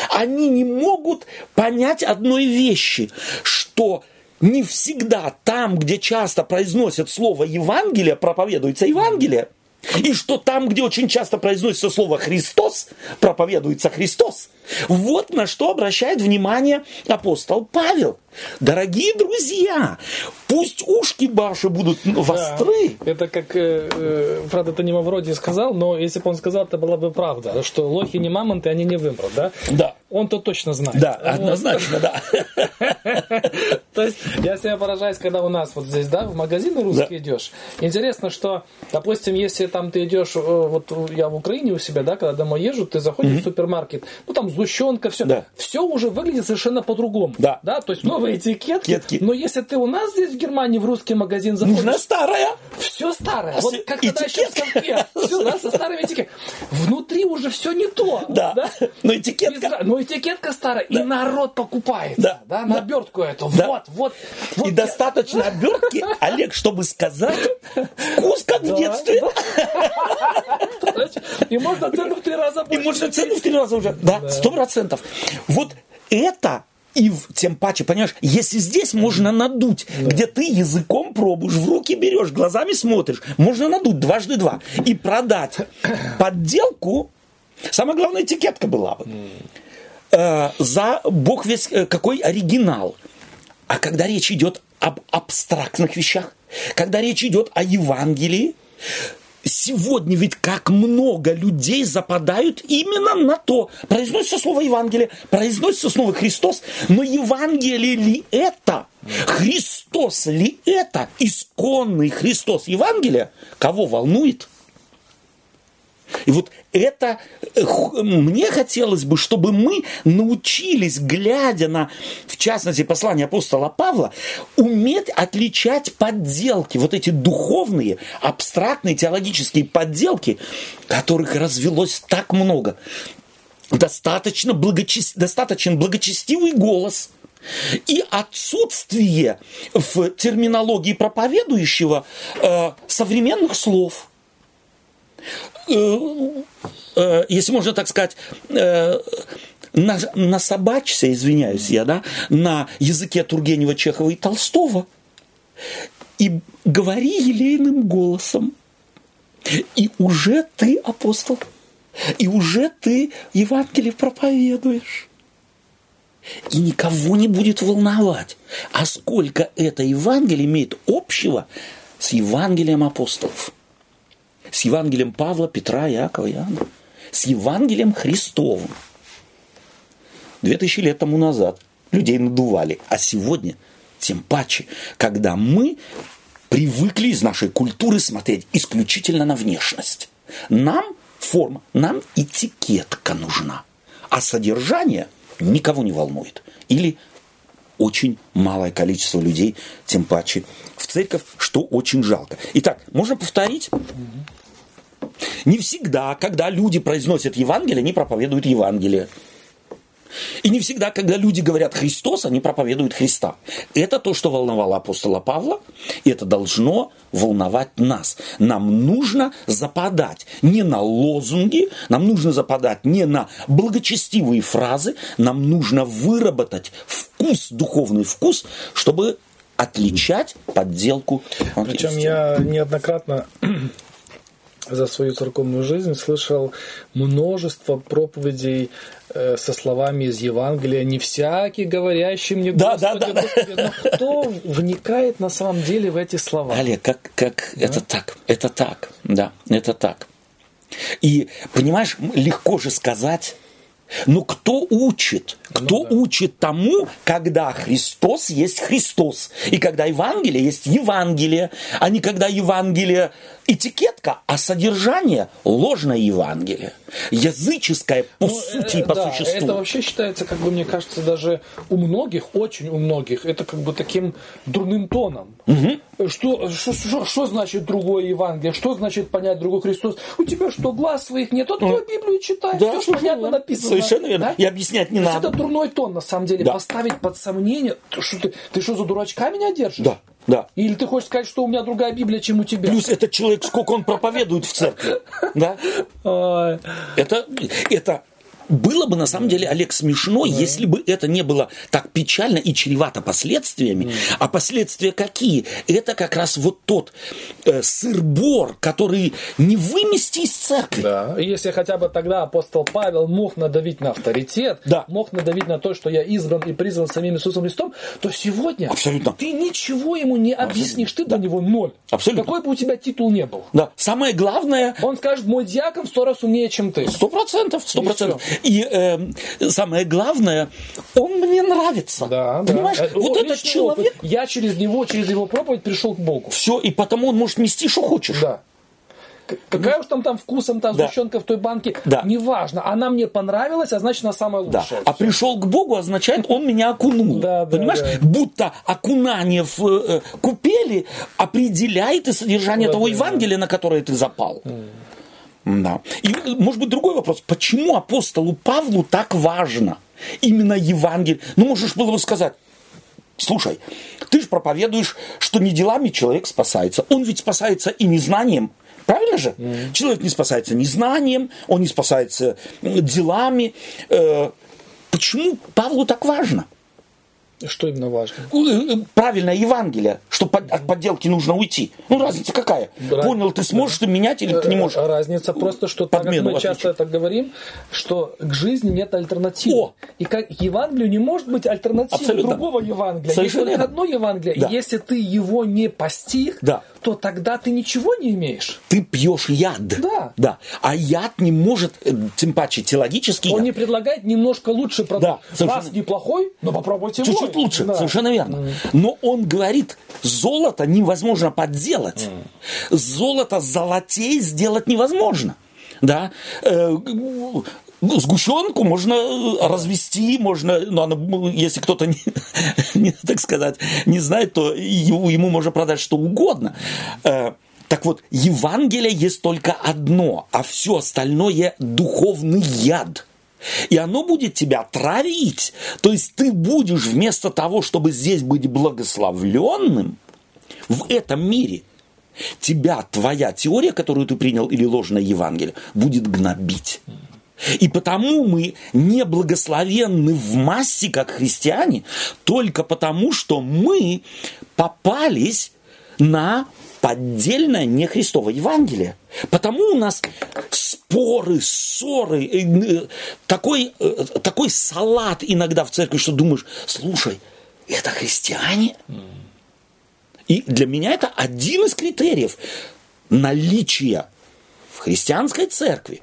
Они не могут понять одной вещи, что не всегда там, где часто произносят слово Евангелие, проповедуется Евангелие, и что там, где очень часто произносится слово Христос, проповедуется Христос. Вот на что обращает внимание апостол Павел. Дорогие друзья, пусть ушки ваши будут востры. Да, это как, э, э, правда, это не вроде сказал, но если бы он сказал, это была бы правда, что лохи не мамонты, они не вымрут, да? Да. Он-то точно знает. Да, однозначно, да. То есть я себя поражаюсь, когда у нас вот здесь, да, в магазины русские идешь. Интересно, что, допустим, если там ты идешь, э, вот я в Украине у себя, да, когда домой езжу, ты заходишь в супермаркет, ну там сгущенка, все. Все уже выглядит совершенно по-другому. Да. да. То есть новые этикетки. Этикетки. Но если ты у нас здесь в Германии в русский магазин заходишь... Нужна старая. Все старое. А Вот как тогда еще в совке. Все, да, со старыми этикетками. Внутри уже все не то. Да. Но этикетка. Без- Но этикетка старая, и народ покупается. Да. Да, на обертку эту. Да. Вот, вот. вот И я- достаточно обертки, Олег, чтобы сказать вкус, как в детстве. И можно цену в три раза И больше. можно цену в три раза уже. Да, сто процентов. Вот это и в- тем паче, понимаешь, если здесь можно надуть, где ты языком пробуешь, в руки берешь, глазами смотришь, можно надуть дважды два и продать подделку. Самое главное, этикетка была бы. Э, за бог весь э, какой оригинал. А когда речь идет об абстрактных вещах, когда речь идет о Евангелии, Сегодня ведь как много людей западают именно на то. Произносится слово Евангелие, произносится слово Христос, но Евангелие ли это? Христос ли это? Исконный Христос Евангелия? Кого волнует? И вот это э, мне хотелось бы, чтобы мы научились, глядя на, в частности, послание апостола Павла, уметь отличать подделки, вот эти духовные, абстрактные теологические подделки, которых развелось так много. Достаточно благочес- достаточен благочестивый голос – и отсутствие в терминологии проповедующего э, современных слов – если можно так сказать, э, на, насобачься, извиняюсь я, да, на языке Тургенева, Чехова и Толстого, и говори елейным голосом. И уже ты апостол, и уже ты Евангелие проповедуешь. И никого не будет волновать, а сколько это Евангелие имеет общего с Евангелием апостолов с Евангелием Павла, Петра, Якова, Иоанна, с Евангелием Христовым. Две тысячи лет тому назад людей надували. А сегодня тем паче, когда мы привыкли из нашей культуры смотреть исключительно на внешность. Нам форма, нам этикетка нужна, а содержание никого не волнует. Или очень малое количество людей, тем паче в церковь, что очень жалко. Итак, можно повторить? Не всегда, когда люди произносят Евангелие, они проповедуют Евангелие. И не всегда, когда люди говорят Христос, они проповедуют Христа. Это то, что волновало апостола Павла, и это должно волновать нас. Нам нужно западать не на лозунги, нам нужно западать не на благочестивые фразы, нам нужно выработать вкус, духовный вкус, чтобы отличать подделку. Причем я неоднократно за свою церковную жизнь слышал множество проповедей э, со словами из Евангелия, не всякий говорящий мне да, Господи, да, да, Господи, но кто вникает на самом деле в эти слова? Олег, как, как да? это так, это так, да, это так. И, понимаешь, легко же сказать, но кто учит? Кто ну, да. учит тому, когда Христос есть Христос, и когда Евангелие есть Евангелие, а не когда Евангелие этикетка, а содержание ложное Евангелие. Языческое по ну, сути и по да, существу. Это вообще считается, как бы мне кажется, даже у многих, очень у многих, это как бы таким дурным тоном. Угу. Что, что, что, что значит другое Евангелие? Что значит понять другой Христос? У тебя что, глаз своих нет? Вот твою Библию читай, да, все понятно написано. Совершенно верно. Да? И объяснять не надо. Это дурной тон, на самом деле. Да. Поставить под сомнение, что ты, ты что, за дурачка меня держишь? Да. Да. Или ты хочешь сказать, что у меня другая Библия, чем у тебя? Плюс этот человек, сколько он проповедует в церкви. Да? Это, это было бы на самом деле, Олег, смешно, да. если бы это не было так печально и чревато последствиями. Да. А последствия какие? Это как раз вот тот э, сырбор, который не вымести из церкви. Да. Если хотя бы тогда апостол Павел мог надавить на авторитет, да. мог надавить на то, что я избран и призван самим Иисусом Христом, то сегодня Абсолютно. ты ничего ему не объяснишь, ты да. для него ноль. Абсолютно. Какой бы у тебя титул не был. Да. Самое главное... Он скажет, мой диакон в сто раз умнее, чем ты. Сто процентов, сто процентов. И э, самое главное, он мне нравится. Да, Понимаешь? Да. Вот О, этот человек... Опыт. Я через него, через его проповедь пришел к Богу. Все, и потому он может нести, что хочешь. Да. Какая уж там там вкусом там да. сгущенка в той банке, да. неважно. Она мне понравилась, а значит, она самая лучшая. Да. А пришел к Богу означает, он меня окунул. Да, да, Понимаешь? Да. Будто окунание в э, купели определяет и содержание да, того да, Евангелия, да. на которое ты запал. Mm. Да. И, может быть, другой вопрос. Почему апостолу Павлу так важно именно Евангелие? Ну, можешь было бы сказать, слушай, ты же проповедуешь, что не делами человек спасается. Он ведь спасается и незнанием. Правильно же? Mm. Человек не спасается незнанием, он не спасается делами. Э, почему Павлу так важно? Что именно важно? Э, правильное Евангелие, что под, от подделки нужно уйти. Ну, разница какая? Раз... Понял, ты сможешь ты менять или ты не можешь? Разница просто, что так, как мы часто так говорим, что к жизни нет альтернативы. О! И как Евангелию не может быть альтернативы Абсолютно. другого Евангелия. Совершенно есть только одно Евангелие. Да. И если ты его не постиг, да. То тогда ты ничего не имеешь. Ты пьешь яд. Да. да. А яд не может, э, тем паче теологический Он яд. не предлагает немножко лучше продукт. Да, Раз неплохой, но попробуйте Чуть-чуть будет лучше, да. совершенно верно. Mm. Но он говорит, золото невозможно подделать. Mm. Золото золотей сделать невозможно. Да? Э, сгущенку можно развести, можно, но она, если кто-то, не, не, так сказать, не знает, то ему, ему можно продать что угодно. Э, так вот, Евангелие есть только одно, а все остальное духовный яд – и оно будет тебя травить. То есть ты будешь вместо того, чтобы здесь быть благословленным, в этом мире, тебя твоя теория, которую ты принял, или ложное Евангелие, будет гнобить. И потому мы не благословенны в массе, как христиане, только потому, что мы попались на поддельное не Христово Евангелие. Потому у нас споры, ссоры, э, э, такой, э, такой салат иногда в церкви, что думаешь, слушай, это христиане? И для меня это один из критериев наличия в христианской церкви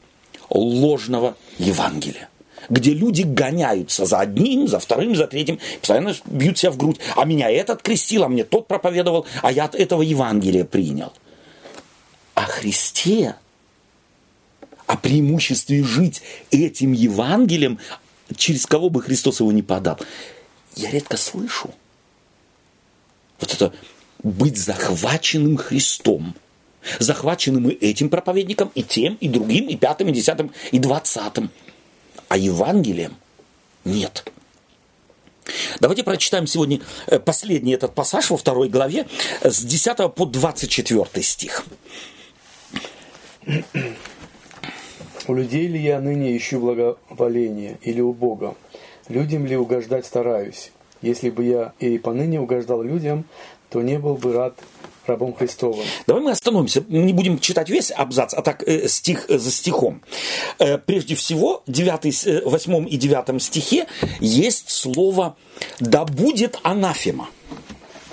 ложного Евангелия. где люди гоняются за одним, за вторым, за третьим, постоянно бьют себя в грудь. А меня этот крестил, а мне тот проповедовал, а я от этого Евангелия принял. О Христе, о преимуществе жить этим Евангелием, через кого бы Христос его не подал, я редко слышу. Вот это быть захваченным Христом – захваченным и этим проповедником, и тем, и другим, и пятым, и десятым, и двадцатым. А Евангелием нет. Давайте прочитаем сегодня э, последний этот пассаж во второй главе с 10 по 24 стих. У людей ли я ныне ищу благоволение или у Бога? Людям ли угождать стараюсь? Если бы я и поныне угождал людям, то не был бы рад рабом Христовым. Давай мы остановимся, не будем читать весь абзац, а так э, стих э, за стихом. Э, прежде всего, 9, 8 и 9 стихе есть слово «да будет анафема».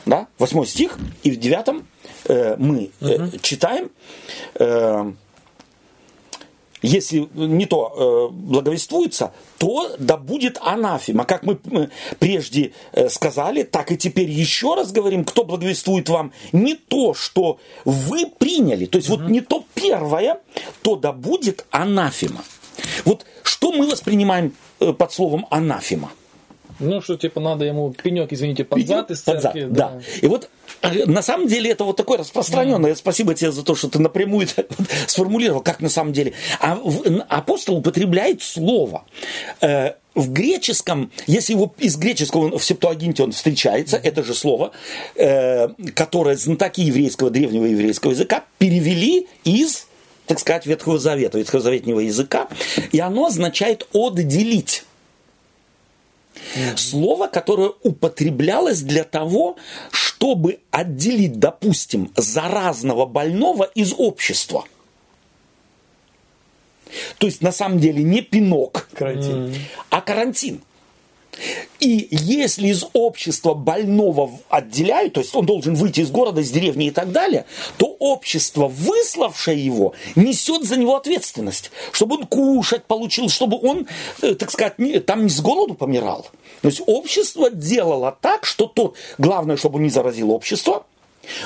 Да? 8 стих, и в 9 мы угу. читаем если не то э, благовествуется, то да будет анафема. Как мы прежде э, сказали, так и теперь еще раз говорим, кто благовествует вам не то, что вы приняли, то есть угу. вот не то первое, то да будет анафема. Вот что мы воспринимаем э, под словом анафема? Ну, что типа надо ему пенек, извините, под зад из церкви. Под зад, да. да. И вот э, на самом деле это вот такое распространенное. Mm. Спасибо тебе за то, что ты напрямую это сформулировал, как на самом деле. А апостол употребляет слово. Э, в греческом, если его из греческого в Септуагинте он встречается, это же слово, э, которое знатоки еврейского, древнего еврейского языка перевели из так сказать, Ветхого Завета, ветхозаветнего языка, и оно означает «отделить». Слово, которое употреблялось для того, чтобы отделить, допустим, заразного больного из общества. То есть на самом деле не пинок, карантин. а карантин. И если из общества больного отделяют, то есть он должен выйти из города, из деревни и так далее, то общество, выславшее его, несет за него ответственность, чтобы он кушать получил, чтобы он, э, так сказать, там не с голоду помирал. То есть общество делало так, что тот, главное, чтобы он не заразил общество,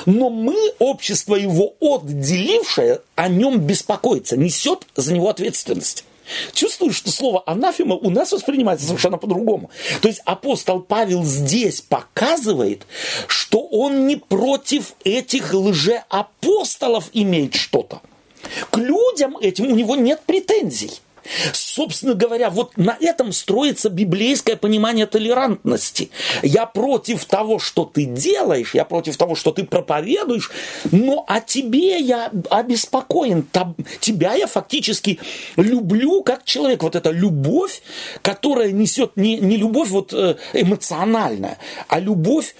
но мы, общество его отделившее, о нем беспокоится, несет за него ответственность. Чувствую, что слово анафема у нас воспринимается совершенно по-другому. То есть апостол Павел здесь показывает, что он не против этих лжеапостолов имеет что-то. К людям этим у него нет претензий. Собственно говоря, вот на этом строится библейское понимание толерантности. Я против того, что ты делаешь, я против того, что ты проповедуешь, но о тебе я обеспокоен. Тебя я фактически люблю как человек. Вот эта любовь, которая несет не, не любовь вот э, эмоциональная, а любовь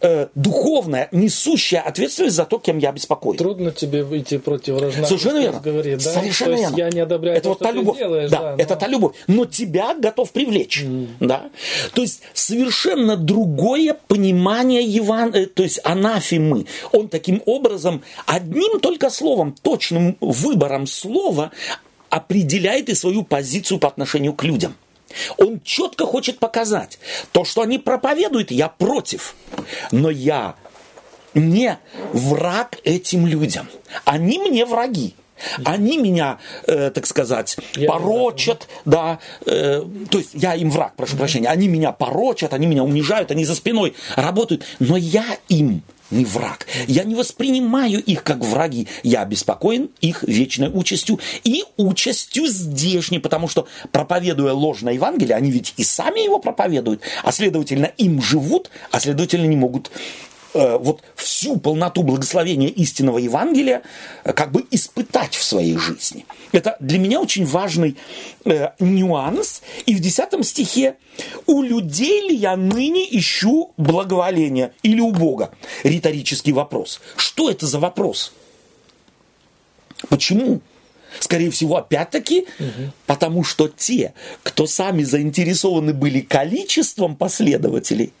э, духовная, несущая ответственность за то, кем я беспокоюсь. Трудно тебе выйти против рожна. Совершенно верно. Говорит, да? Совершенно то верно. я не одобряю это то, вот та любовь. делаешь. Да, да это но... та любовь. Но тебя готов привлечь. Mm. Да? То есть совершенно другое понимание Еван... Э, то есть анафемы. Он таким образом одним только словом, точным выбором слова определяет и свою позицию по отношению к людям. Он четко хочет показать, то, что они проповедуют, я против, но я не враг этим людям. Они мне враги. Они меня, э, так сказать, я порочат, да, э, то есть я им враг, прошу прощения, они меня порочат, они меня унижают, они за спиной работают, но я им не враг. Я не воспринимаю их как враги. Я обеспокоен их вечной участью и участью здешней, потому что, проповедуя ложное Евангелие, они ведь и сами его проповедуют, а следовательно, им живут, а следовательно, не могут вот всю полноту благословения истинного Евангелия э, как бы испытать в своей жизни. Это для меня очень важный э, нюанс. И в 10 стихе «У людей ли я ныне ищу благоволение или у Бога?» Риторический вопрос. Что это за вопрос? Почему? Скорее всего, опять-таки, угу. потому что те, кто сами заинтересованы были количеством последователей,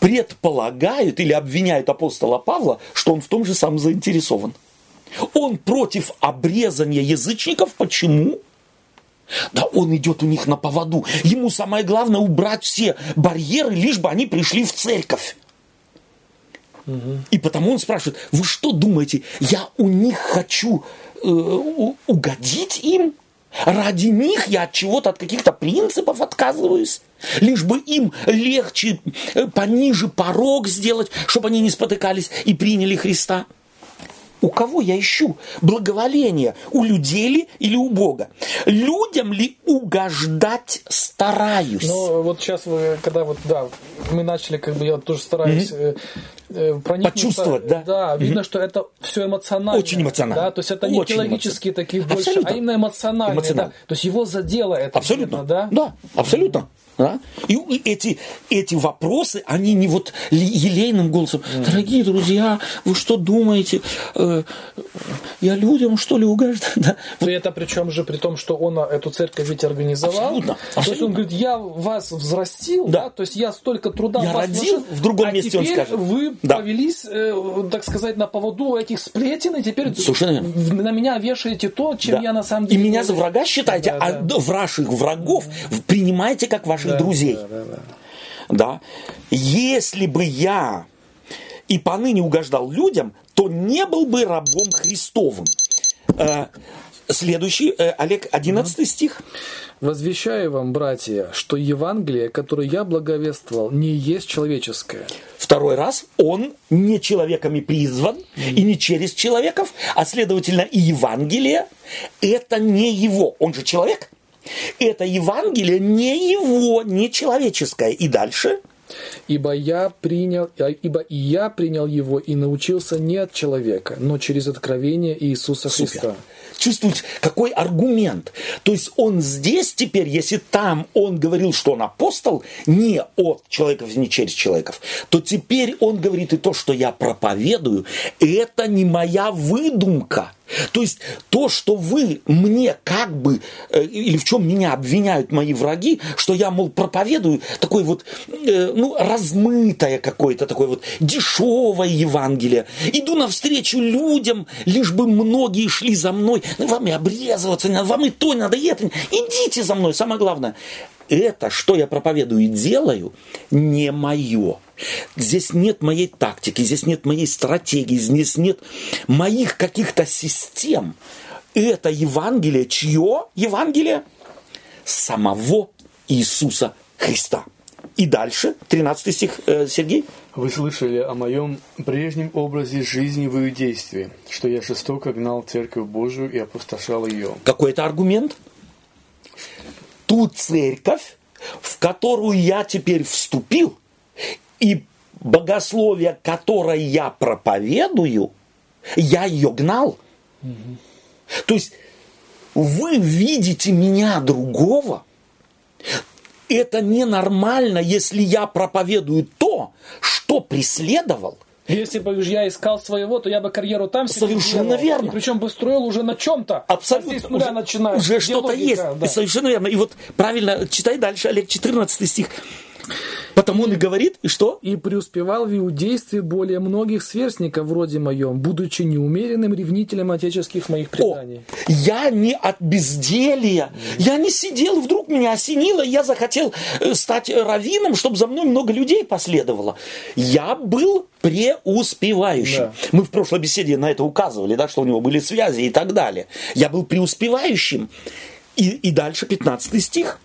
предполагают или обвиняют апостола Павла, что он в том же самом заинтересован. Он против обрезания язычников. Почему? Да он идет у них на поводу. Ему самое главное убрать все барьеры, лишь бы они пришли в церковь. И потому он спрашивает, вы что думаете, я у них хочу э, угодить им? Ради них я от чего-то, от каких-то принципов отказываюсь. Лишь бы им легче, э, пониже порог сделать, чтобы они не спотыкались и приняли Христа. У кого я ищу благоволение? У людей ли или у Бога? Людям ли угождать стараюсь? Ну, вот сейчас вы, когда вот, да, мы начали, как бы я тоже стараюсь mm-hmm. э, Почувствовать, да? Да, видно, mm-hmm. что это все эмоционально. Очень эмоционально. Да, то есть это не Очень теологические такие больше, а абсолютно. а именно эмоциональные. эмоционально. Да, то есть его задело это. Абсолютно, видно, да? Да, абсолютно. Да? И эти, эти вопросы, они не вот елейным голосом, дорогие друзья, вы что думаете, э, я людям что ли угождаю? Да? И это причем же при том, что он эту церковь ведь организовал. Абсолютно, абсолютно. То есть он говорит, я вас взрастил, да. Да? то есть я столько труда я вас родил, вложил, в другом а месте он скажет. вы да. повелись, э, так сказать, на поводу этих сплетен, и теперь Совершенно. на меня вешаете то, чем да. я на самом деле... И меня за врага считаете, да, а да. ваших врагов принимаете как ваших да, друзей. Да, да, да. да. Если бы я и поныне угождал людям, то не был бы рабом Христовым. Э, следующий, э, Олег, 11 стих. «Возвещаю вам, братья, что Евангелие, которое я благовествовал, не есть человеческое». Второй раз он не человеками призван mm-hmm. и не через человеков, а следовательно и Евангелие это не его. Он же человек. Это Евангелие не его, не человеческое. И дальше? Ибо я принял, а, ибо и я принял его и научился не от человека, но через откровение Иисуса Супер. Чувствуете, какой аргумент? То есть он здесь теперь, если там он говорил, что он апостол, не от человеков, не через человеков, то теперь он говорит и то, что я проповедую, это не моя выдумка. То есть то, что вы мне как бы, э, или в чем меня обвиняют мои враги, что я, мол, проповедую такое вот, э, ну, размытое какое-то, такое вот дешевое Евангелие. Иду навстречу людям, лишь бы многие шли за мной. Ну, вам и обрезываться не надо, вам и то надо, и это. Идите за мной, самое главное. Это, что я проповедую и делаю, не мое. Здесь нет моей тактики, здесь нет моей стратегии, здесь нет моих каких-то систем. Это Евангелие, чье Евангелие? Самого Иисуса Христа. И дальше, 13 стих, э, Сергей. Вы слышали о моем прежнем образе жизни в иудействе, что я жестоко гнал Церковь Божию и опустошал ее. Какой это аргумент? Ту церковь, в которую я теперь вступил, и богословие, которое я проповедую, я ее гнал. Угу. То есть вы видите меня другого. Это ненормально, если я проповедую то, что преследовал. Если бы я искал своего, то я бы карьеру там Совершенно делал, верно. И причем бы строил уже на чем-то. Абсолютно. А здесь уже, начинаешь. Уже что-то есть. Да. Совершенно верно. И вот правильно, читай дальше, Олег, 14 стих. Потому он и говорит, и что? И преуспевал в иудействе более многих сверстников вроде моем, будучи неумеренным ревнителем отеческих моих преданий. О, я не от безделия. Я не сидел, вдруг меня осенило, я захотел э, стать раввином, чтобы за мной много людей последовало. Я был преуспевающим. Да. Мы в прошлой беседе на это указывали, да, что у него были связи и так далее. Я был преуспевающим. И, и дальше 15 стих.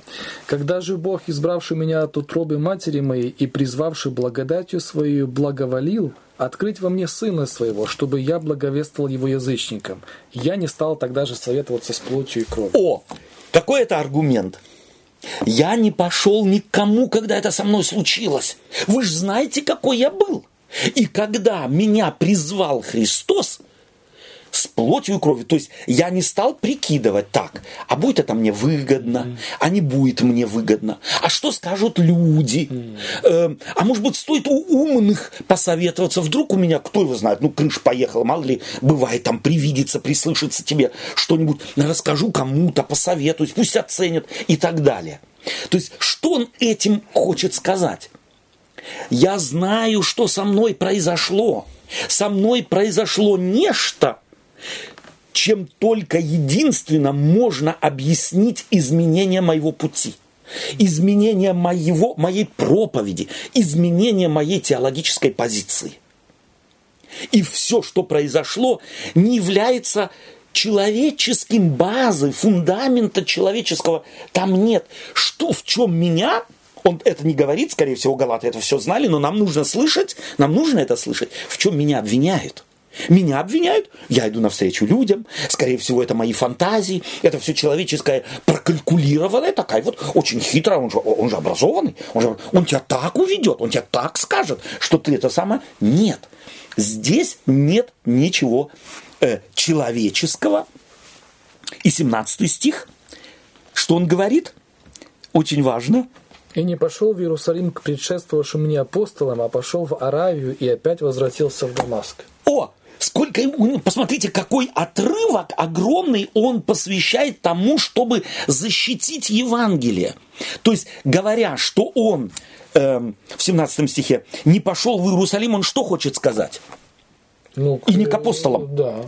«Когда же Бог, избравший меня от утробы матери моей и призвавший благодатью свою, благоволил, открыть во мне сына своего, чтобы я благовествовал его язычникам. Я не стал тогда же советоваться с плотью и кровью». О, какой это аргумент? Я не пошел никому, когда это со мной случилось. Вы же знаете, какой я был. И когда меня призвал Христос, с плотью и кровью. То есть я не стал прикидывать так, а будет это мне выгодно, mm. а не будет мне выгодно. А что скажут люди? Mm. Э, а может быть, стоит у умных посоветоваться. Вдруг у меня, кто его знает, ну, крыша поехала, мало ли, бывает там, привидится, прислышится тебе что-нибудь. Расскажу кому-то, посоветуюсь, пусть оценят и так далее. То есть, что он этим хочет сказать? Я знаю, что со мной произошло. Со мной произошло нечто, чем только единственно можно объяснить изменение моего пути изменение моего, моей проповеди, изменение моей теологической позиции. И все, что произошло, не является человеческим базой, фундамента человеческого там нет. Что, в чем меня он это не говорит, скорее всего, Галаты это все знали, но нам нужно слышать, нам нужно это слышать, в чем меня обвиняют. Меня обвиняют, я иду навстречу людям, скорее всего, это мои фантазии, это все человеческое прокалькулированное, такая вот очень хитрая, он же, он же образованный, он, же, он тебя так уведет, он тебе так скажет, что ты это самое. Нет, здесь нет ничего э, человеческого. И 17 стих, что он говорит, очень важно – и не пошел в Иерусалим к предшествовавшим мне апостолам, а пошел в Аравию и опять возвратился в Дамаск. Сколько посмотрите, какой отрывок огромный он посвящает тому, чтобы защитить Евангелие. То есть, говоря, что он э, в 17 стихе не пошел в Иерусалим, он что хочет сказать? Ну, и не к апостолам. Да.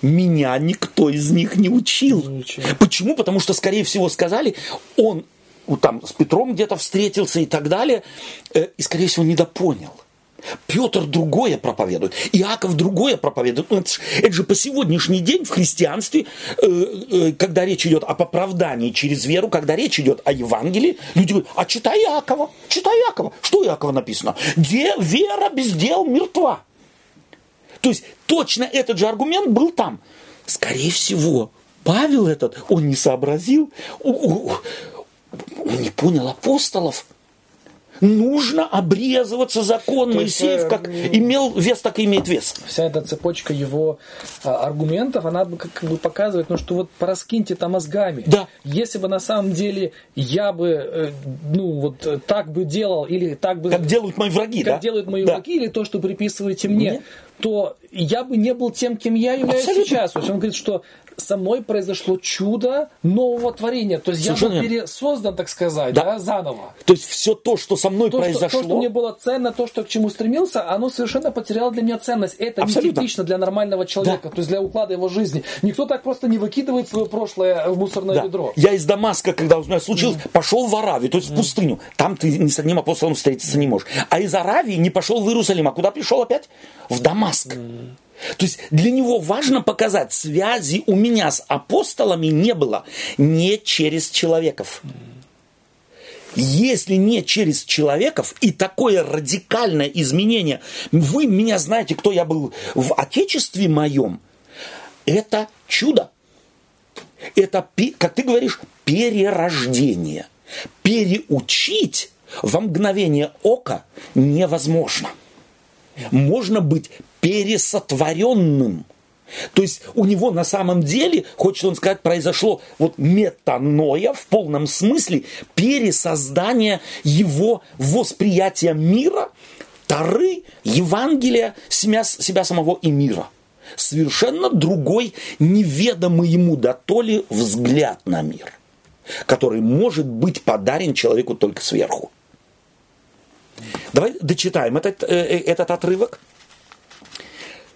Меня никто из них не учил. Не учил. Почему? Потому что, скорее всего, сказали, он там с Петром где-то встретился и так далее, э, и, скорее всего, недопонял. Петр другое проповедует, Иаков другое проповедует. Ну, это, же, это же по сегодняшний день в христианстве, э, э, когда речь идет об оправдании через веру, когда речь идет о Евангелии, люди говорят, а читай Иакова, читай Иакова. Что Иакова написано? Де, вера без дел мертва. То есть точно этот же аргумент был там. Скорее всего, Павел этот, он не сообразил, он не понял апостолов. Нужно обрезываться закон. Моисеев как имел вес, так и имеет вес. Вся эта цепочка его а, аргументов, она как бы показывает, ну что вот пораскиньте там мозгами. Да. Если бы на самом деле я бы, э, ну вот э, так бы делал, или так бы... Как делают мои враги, Как да? делают мои да. враги, или то, что приписываете мне, мне, то я бы не был тем, кем я являюсь Абсолютно. сейчас. То есть он говорит, что со мной произошло чудо нового творения. То есть Совершенно я был пересоздан, так сказать, да. Да, заново. То есть все то, что со мной то, произошло... Что, то, что мне было ценно, то, что к чему стремился, оно совершенно потеряло для меня ценность. Это Абсолютно. не типично для нормального человека, да. то есть для уклада его жизни. Никто так просто не выкидывает свое прошлое в мусорное да. ведро. Я из Дамаска, когда у меня случилось, mm. пошел в Аравию, то есть mm. в пустыню. Там ты ни с одним апостолом встретиться не можешь. А из Аравии не пошел в Иерусалим. А куда пришел опять? В Дамаск. Mm. То есть для него важно показать, связи у меня с апостолами не было не через человеков. Если не через человеков и такое радикальное изменение, вы меня знаете, кто я был в Отечестве моем, это чудо. Это, как ты говоришь, перерождение. Переучить во мгновение ока невозможно. Можно быть пересотворенным. То есть у него на самом деле, хочет он сказать, произошло вот метаноя в полном смысле пересоздание его восприятия мира, Тары, Евангелия, себя, себя самого и мира. Совершенно другой, неведомый ему да то ли взгляд на мир, который может быть подарен человеку только сверху. Давай дочитаем этот, э, э, этот отрывок.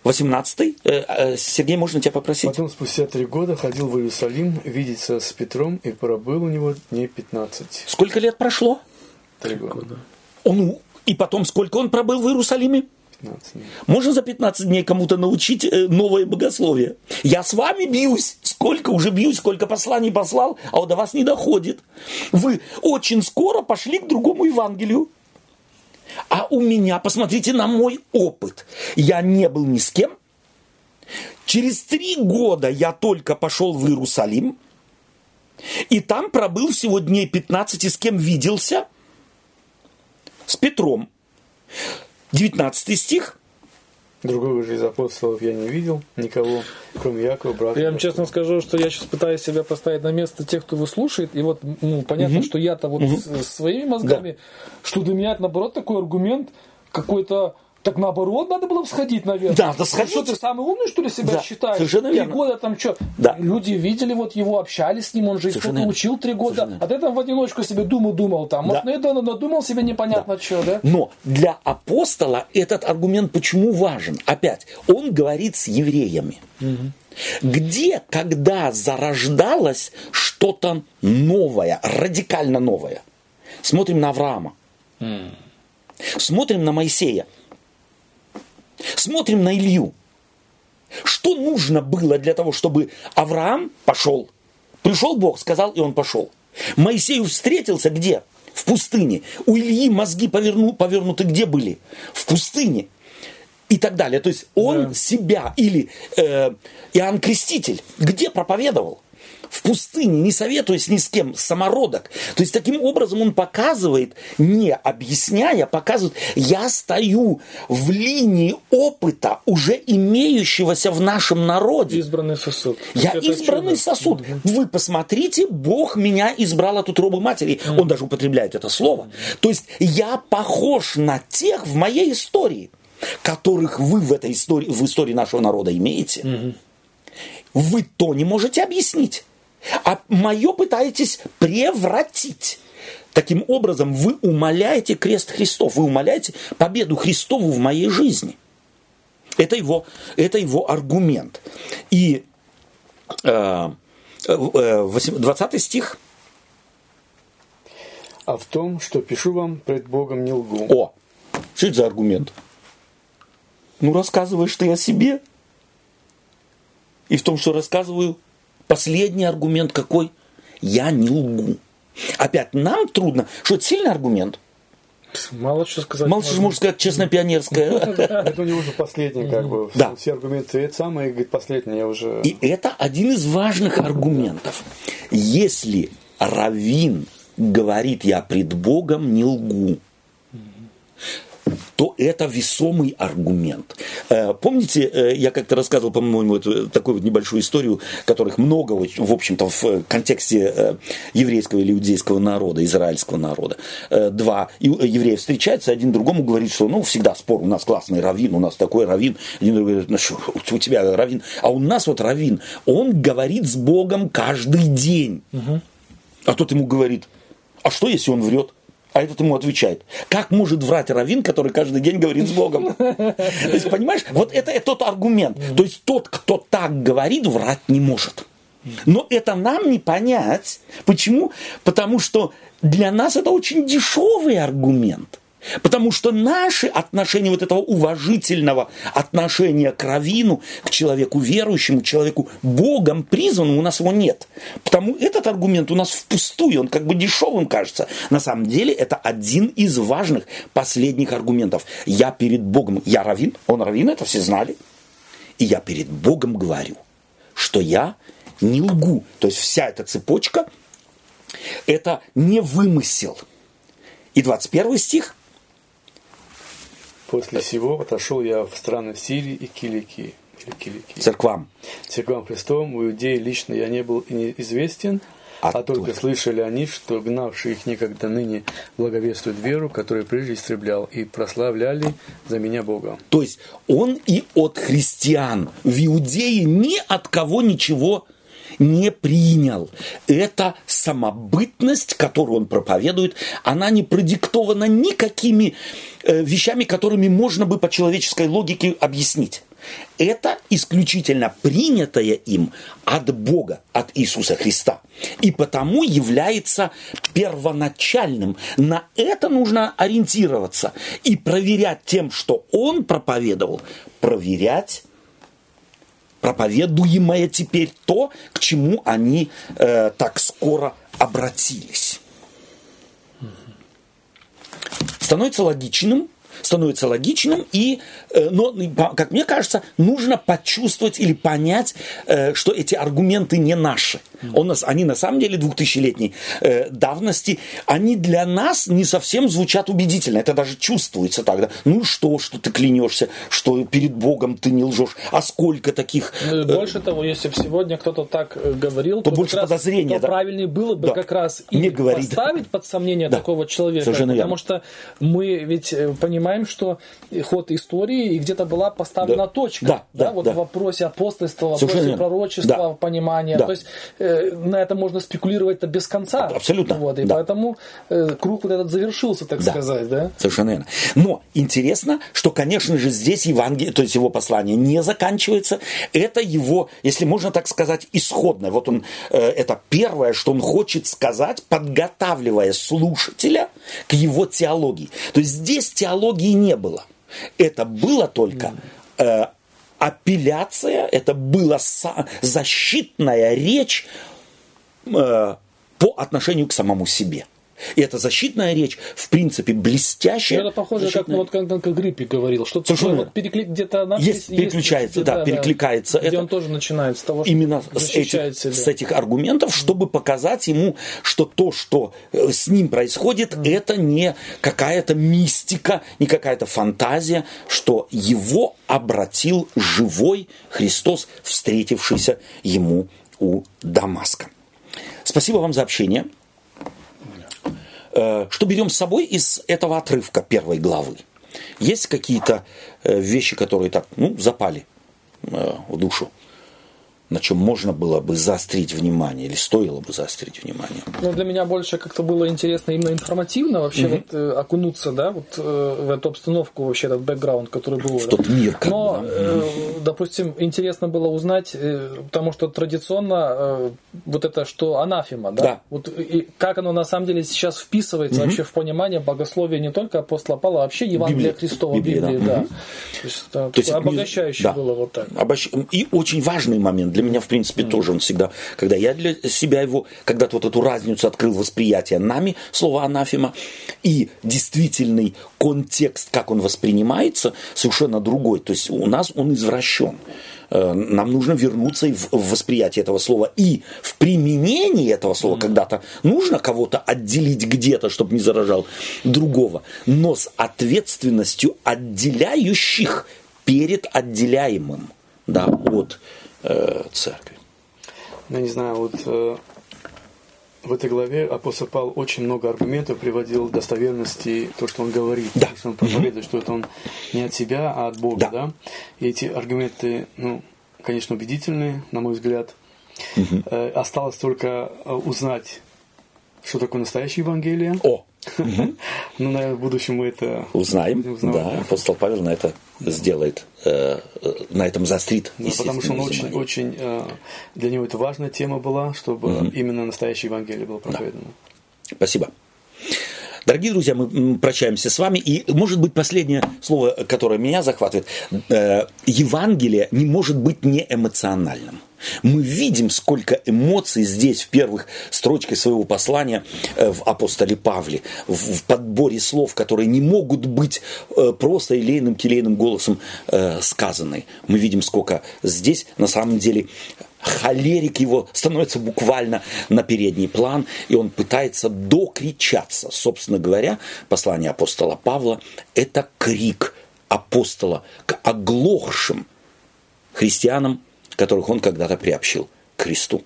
18-й. Э, Сергей, можно тебя попросить? Потом, спустя три года, ходил в Иерусалим видеться с Петром и пробыл у него дней 15. Сколько лет прошло? Три года. Он, и потом, сколько он пробыл в Иерусалиме? 15 дней. Можно за 15 дней кому-то научить новое богословие? Я с вами бьюсь. Сколько уже бьюсь, сколько посланий послал, а вот до вас не доходит. Вы очень скоро пошли к другому Евангелию. А у меня, посмотрите на мой опыт. Я не был ни с кем. Через три года я только пошел в Иерусалим. И там пробыл всего дней 15, и с кем виделся? С Петром. 19 стих. Другого же из апостолов я не видел никого, кроме Якова, брата. Я вам честно скажу, что я сейчас пытаюсь себя поставить на место тех, кто его слушает. И вот ну, понятно, угу. что я-то вот угу. с, своими мозгами, да. что для меня это наоборот такой аргумент какой-то Так наоборот, надо было бы сходить, наверное. Да, да сходить. Что, ты самый умный, что ли, себя Да, считаешь? совершенно Три верно. года там что? Да. Люди видели вот его, общались с ним, он же Совершенно верно. учил три года. Совершенно А ты там в одиночку себе думал, думал там. Может, Да. это он надумал себе непонятно что, да? Но для апостола этот аргумент почему важен? Опять, он говорит с евреями. Где, когда зарождалось что-то новое, радикально новое? Смотрим на Авраама. Смотрим на Моисея. Смотрим на Илью. Что нужно было для того, чтобы Авраам пошел? Пришел Бог, сказал, и он пошел. Моисею встретился где? В пустыне. У Ильи мозги поверну, повернуты где были? В пустыне. И так далее. То есть он Да. себя или э, Иоанн Креститель где проповедовал? В пустыне, не советуясь ни с кем, самородок. То есть таким образом он показывает, не объясняя, показывает, я стою в линии опыта, уже имеющегося в нашем народе. Избранный сосуд. Я Это избранный чудо. сосуд. Вы посмотрите, Бог меня избрал от утробы матери. Он даже употребляет это слово. То есть я похож на тех в моей истории, которых вы в этой истории, в истории нашего народа имеете. Вы то не можете объяснить, а мое пытаетесь превратить. Таким образом, вы умоляете крест Христов, вы умоляете победу Христову в моей жизни. Это его, это его аргумент. И э, э, восем- 20 стих. А в том, что пишу вам, пред Богом не лгу. О, что это за аргумент? Ну, рассказываешь ты о себе. И в том, что рассказываю, последний аргумент какой? Я не лгу. Опять, нам трудно. Что это сильный аргумент? Мало что сказать. Мало что можно. сказать, честно, пионерское. Это у него уже последний, как бы. Да. Все аргументы это самое, говорит, последний я уже... И это один из важных аргументов. Если раввин говорит, я пред Богом не лгу, то это весомый аргумент. Э, Помните, э, я как-то рассказывал, по-моему, вот э, такую вот небольшую историю, которых много, в общем-то, в контексте еврейского или иудейского народа, израильского народа. Два еврея встречаются, один другому говорит, что, ну, всегда спор, у нас классный раввин, у нас такой раввин. Один другой говорит, ну, что, у тебя раввин, а у нас вот раввин, он говорит с Богом каждый день. А тот ему говорит, а что, если он врет? А этот ему отвечает, как может врать раввин, который каждый день говорит с Богом? То есть, понимаешь, вот это тот аргумент. То есть, тот, кто так говорит, врать не может. Но это нам не понять. Почему? Потому что для нас это очень дешевый аргумент. Потому что наши отношения, вот этого уважительного отношения к раввину, к человеку верующему, человеку Богом призванному, у нас его нет. Потому этот аргумент у нас впустую, он как бы дешевым кажется. На самом деле это один из важных последних аргументов. Я перед Богом, я раввин, он раввин, это все знали. И я перед Богом говорю, что я не лгу. То есть вся эта цепочка – это не вымысел. И 21 стих – После сего отошел я в страны Сирии и Киликии. Или Киликии. церквам. Церквам Христовым, в Иудее лично я не был и не известен, А а, только только. слышали они, что гнавшие их некогда ныне благовествуют веру, которую прежде истреблял, и прославляли за меня Бога. То есть он и от христиан в Иудее ни от кого ничего не принял. Это самобытность, которую он проповедует, она не продиктована никакими э, вещами, которыми можно бы по человеческой логике объяснить. Это исключительно принятое им от Бога, от Иисуса Христа. И потому является первоначальным. На это нужно ориентироваться и проверять тем, что он проповедовал, проверять проповедуемое теперь то, к чему они э, так скоро обратились. Становится логичным, становится логичным, и, э, но, как мне кажется, нужно почувствовать или понять, э, что эти аргументы не наши. Он нас, они на самом деле двухтысячелетней э, давности, они для нас не совсем звучат убедительно. Это даже чувствуется тогда. Ну что, что ты клянешься, что перед Богом ты не лжешь. А сколько таких... Ну, больше того, если бы сегодня кто-то так говорил, то, то больше подозрения. Да? правильнее было бы да. как раз и не поставить под сомнение да. такого человека. Совершенно потому верно. что мы ведь э, понимаем, что ход истории и где-то была поставлена да. точка. Да, да, да, вот да. в вопросе апостольства, в вопросе Совершенно пророчества, да. понимания. Да. То есть э, на это можно спекулировать-то без конца. Абсолютно. Вот, и да. поэтому э, круг вот этот завершился, так да. сказать. Да? Совершенно верно. Но интересно, что, конечно же, здесь Евангелие, то есть его послание не заканчивается. Это его, если можно так сказать, исходное. Вот он, э, это первое, что он хочет сказать, подготавливая слушателя к его теологии. То есть здесь теологии не было. Это было только э, апелляция, это была защитная речь э, по отношению к самому себе. И эта защитная речь, в принципе, блестящая. Это похоже, защитная... как ну, вот как Гриппи говорил, что Совершенно вот перекли... где-то надпись есть, переключается, есть, да, да, перекликается. Где это он тоже начинает с того, что именно с этих, себя. с этих аргументов, чтобы показать ему, что то, что э, с ним происходит, mm. это не какая-то мистика, не какая-то фантазия, что его обратил живой Христос, встретившийся ему у Дамаска. Спасибо вам за общение. Э, что берем с собой из этого отрывка первой главы? Есть какие-то э, вещи, которые так, ну, запали э, в душу? На чем можно было бы заострить внимание или стоило бы заострить внимание? Ну, для меня больше как-то было интересно именно информативно вообще угу. вот, э, окунуться да, вот, э, в эту обстановку, вообще этот бэкграунд, который был. В тот мир. Как Но, да? э, допустим, интересно было узнать, э, потому что традиционно э, вот это, что анафема, да? да. Вот, и как оно на самом деле сейчас вписывается угу. вообще в понимание богословия не только апостола Павла, а вообще Евангелия Библия. Христова, Библии, Библии, да. да. Угу. То есть, да, То есть обогащающе да. было вот так. Обощ... И очень важный момент для меня, в принципе, mm. тоже он всегда, когда я для себя его, когда-то вот эту разницу открыл восприятие нами, слово анафема, и действительный контекст, как он воспринимается, совершенно другой. То есть у нас он извращен нам нужно вернуться в восприятие этого слова и в применении этого слова mm. когда-то нужно кого-то отделить где-то, чтобы не заражал другого, но с ответственностью отделяющих перед отделяемым да, от э, церкви. Ну, не знаю, вот э, в этой главе апостол Павел очень много аргументов приводил достоверности то, что он говорит, да. что он проповедует, угу. что это он не от себя, а от Бога, да. да? И эти аргументы, ну, конечно, убедительные, на мой взгляд. Э, осталось только э, узнать, что такое настоящее Евангелие. О! Ну, наверное, в будущем мы это узнаем. Да, апостол Павел на это сделает, э, на этом застрит. потому что он очень, очень, э, для него это важная тема была, чтобы именно настоящее Евангелие было проповедано. Спасибо. Дорогие друзья, мы прощаемся с вами. И, может быть, последнее слово, которое меня захватывает. Э, Евангелие не может быть не эмоциональным. Мы видим, сколько эмоций здесь в первых строчках своего послания э, в апостоле Павле, в подборе слов, которые не могут быть э, просто елейным, келейным голосом сказаны. Мы видим, сколько здесь на самом деле холерик его становится буквально на передний план, и он пытается докричаться. Собственно говоря, послание апостола Павла – это крик апостола к оглохшим христианам, которых он когда-то приобщил к Христу.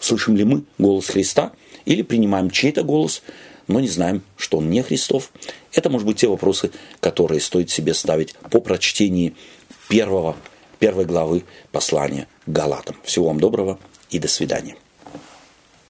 Слышим ли мы голос Христа или принимаем чей-то голос, но не знаем, что он не Христов? Это, может быть, те вопросы, которые стоит себе ставить по прочтении первого первой главы послания Галатам. Всего вам доброго и до свидания.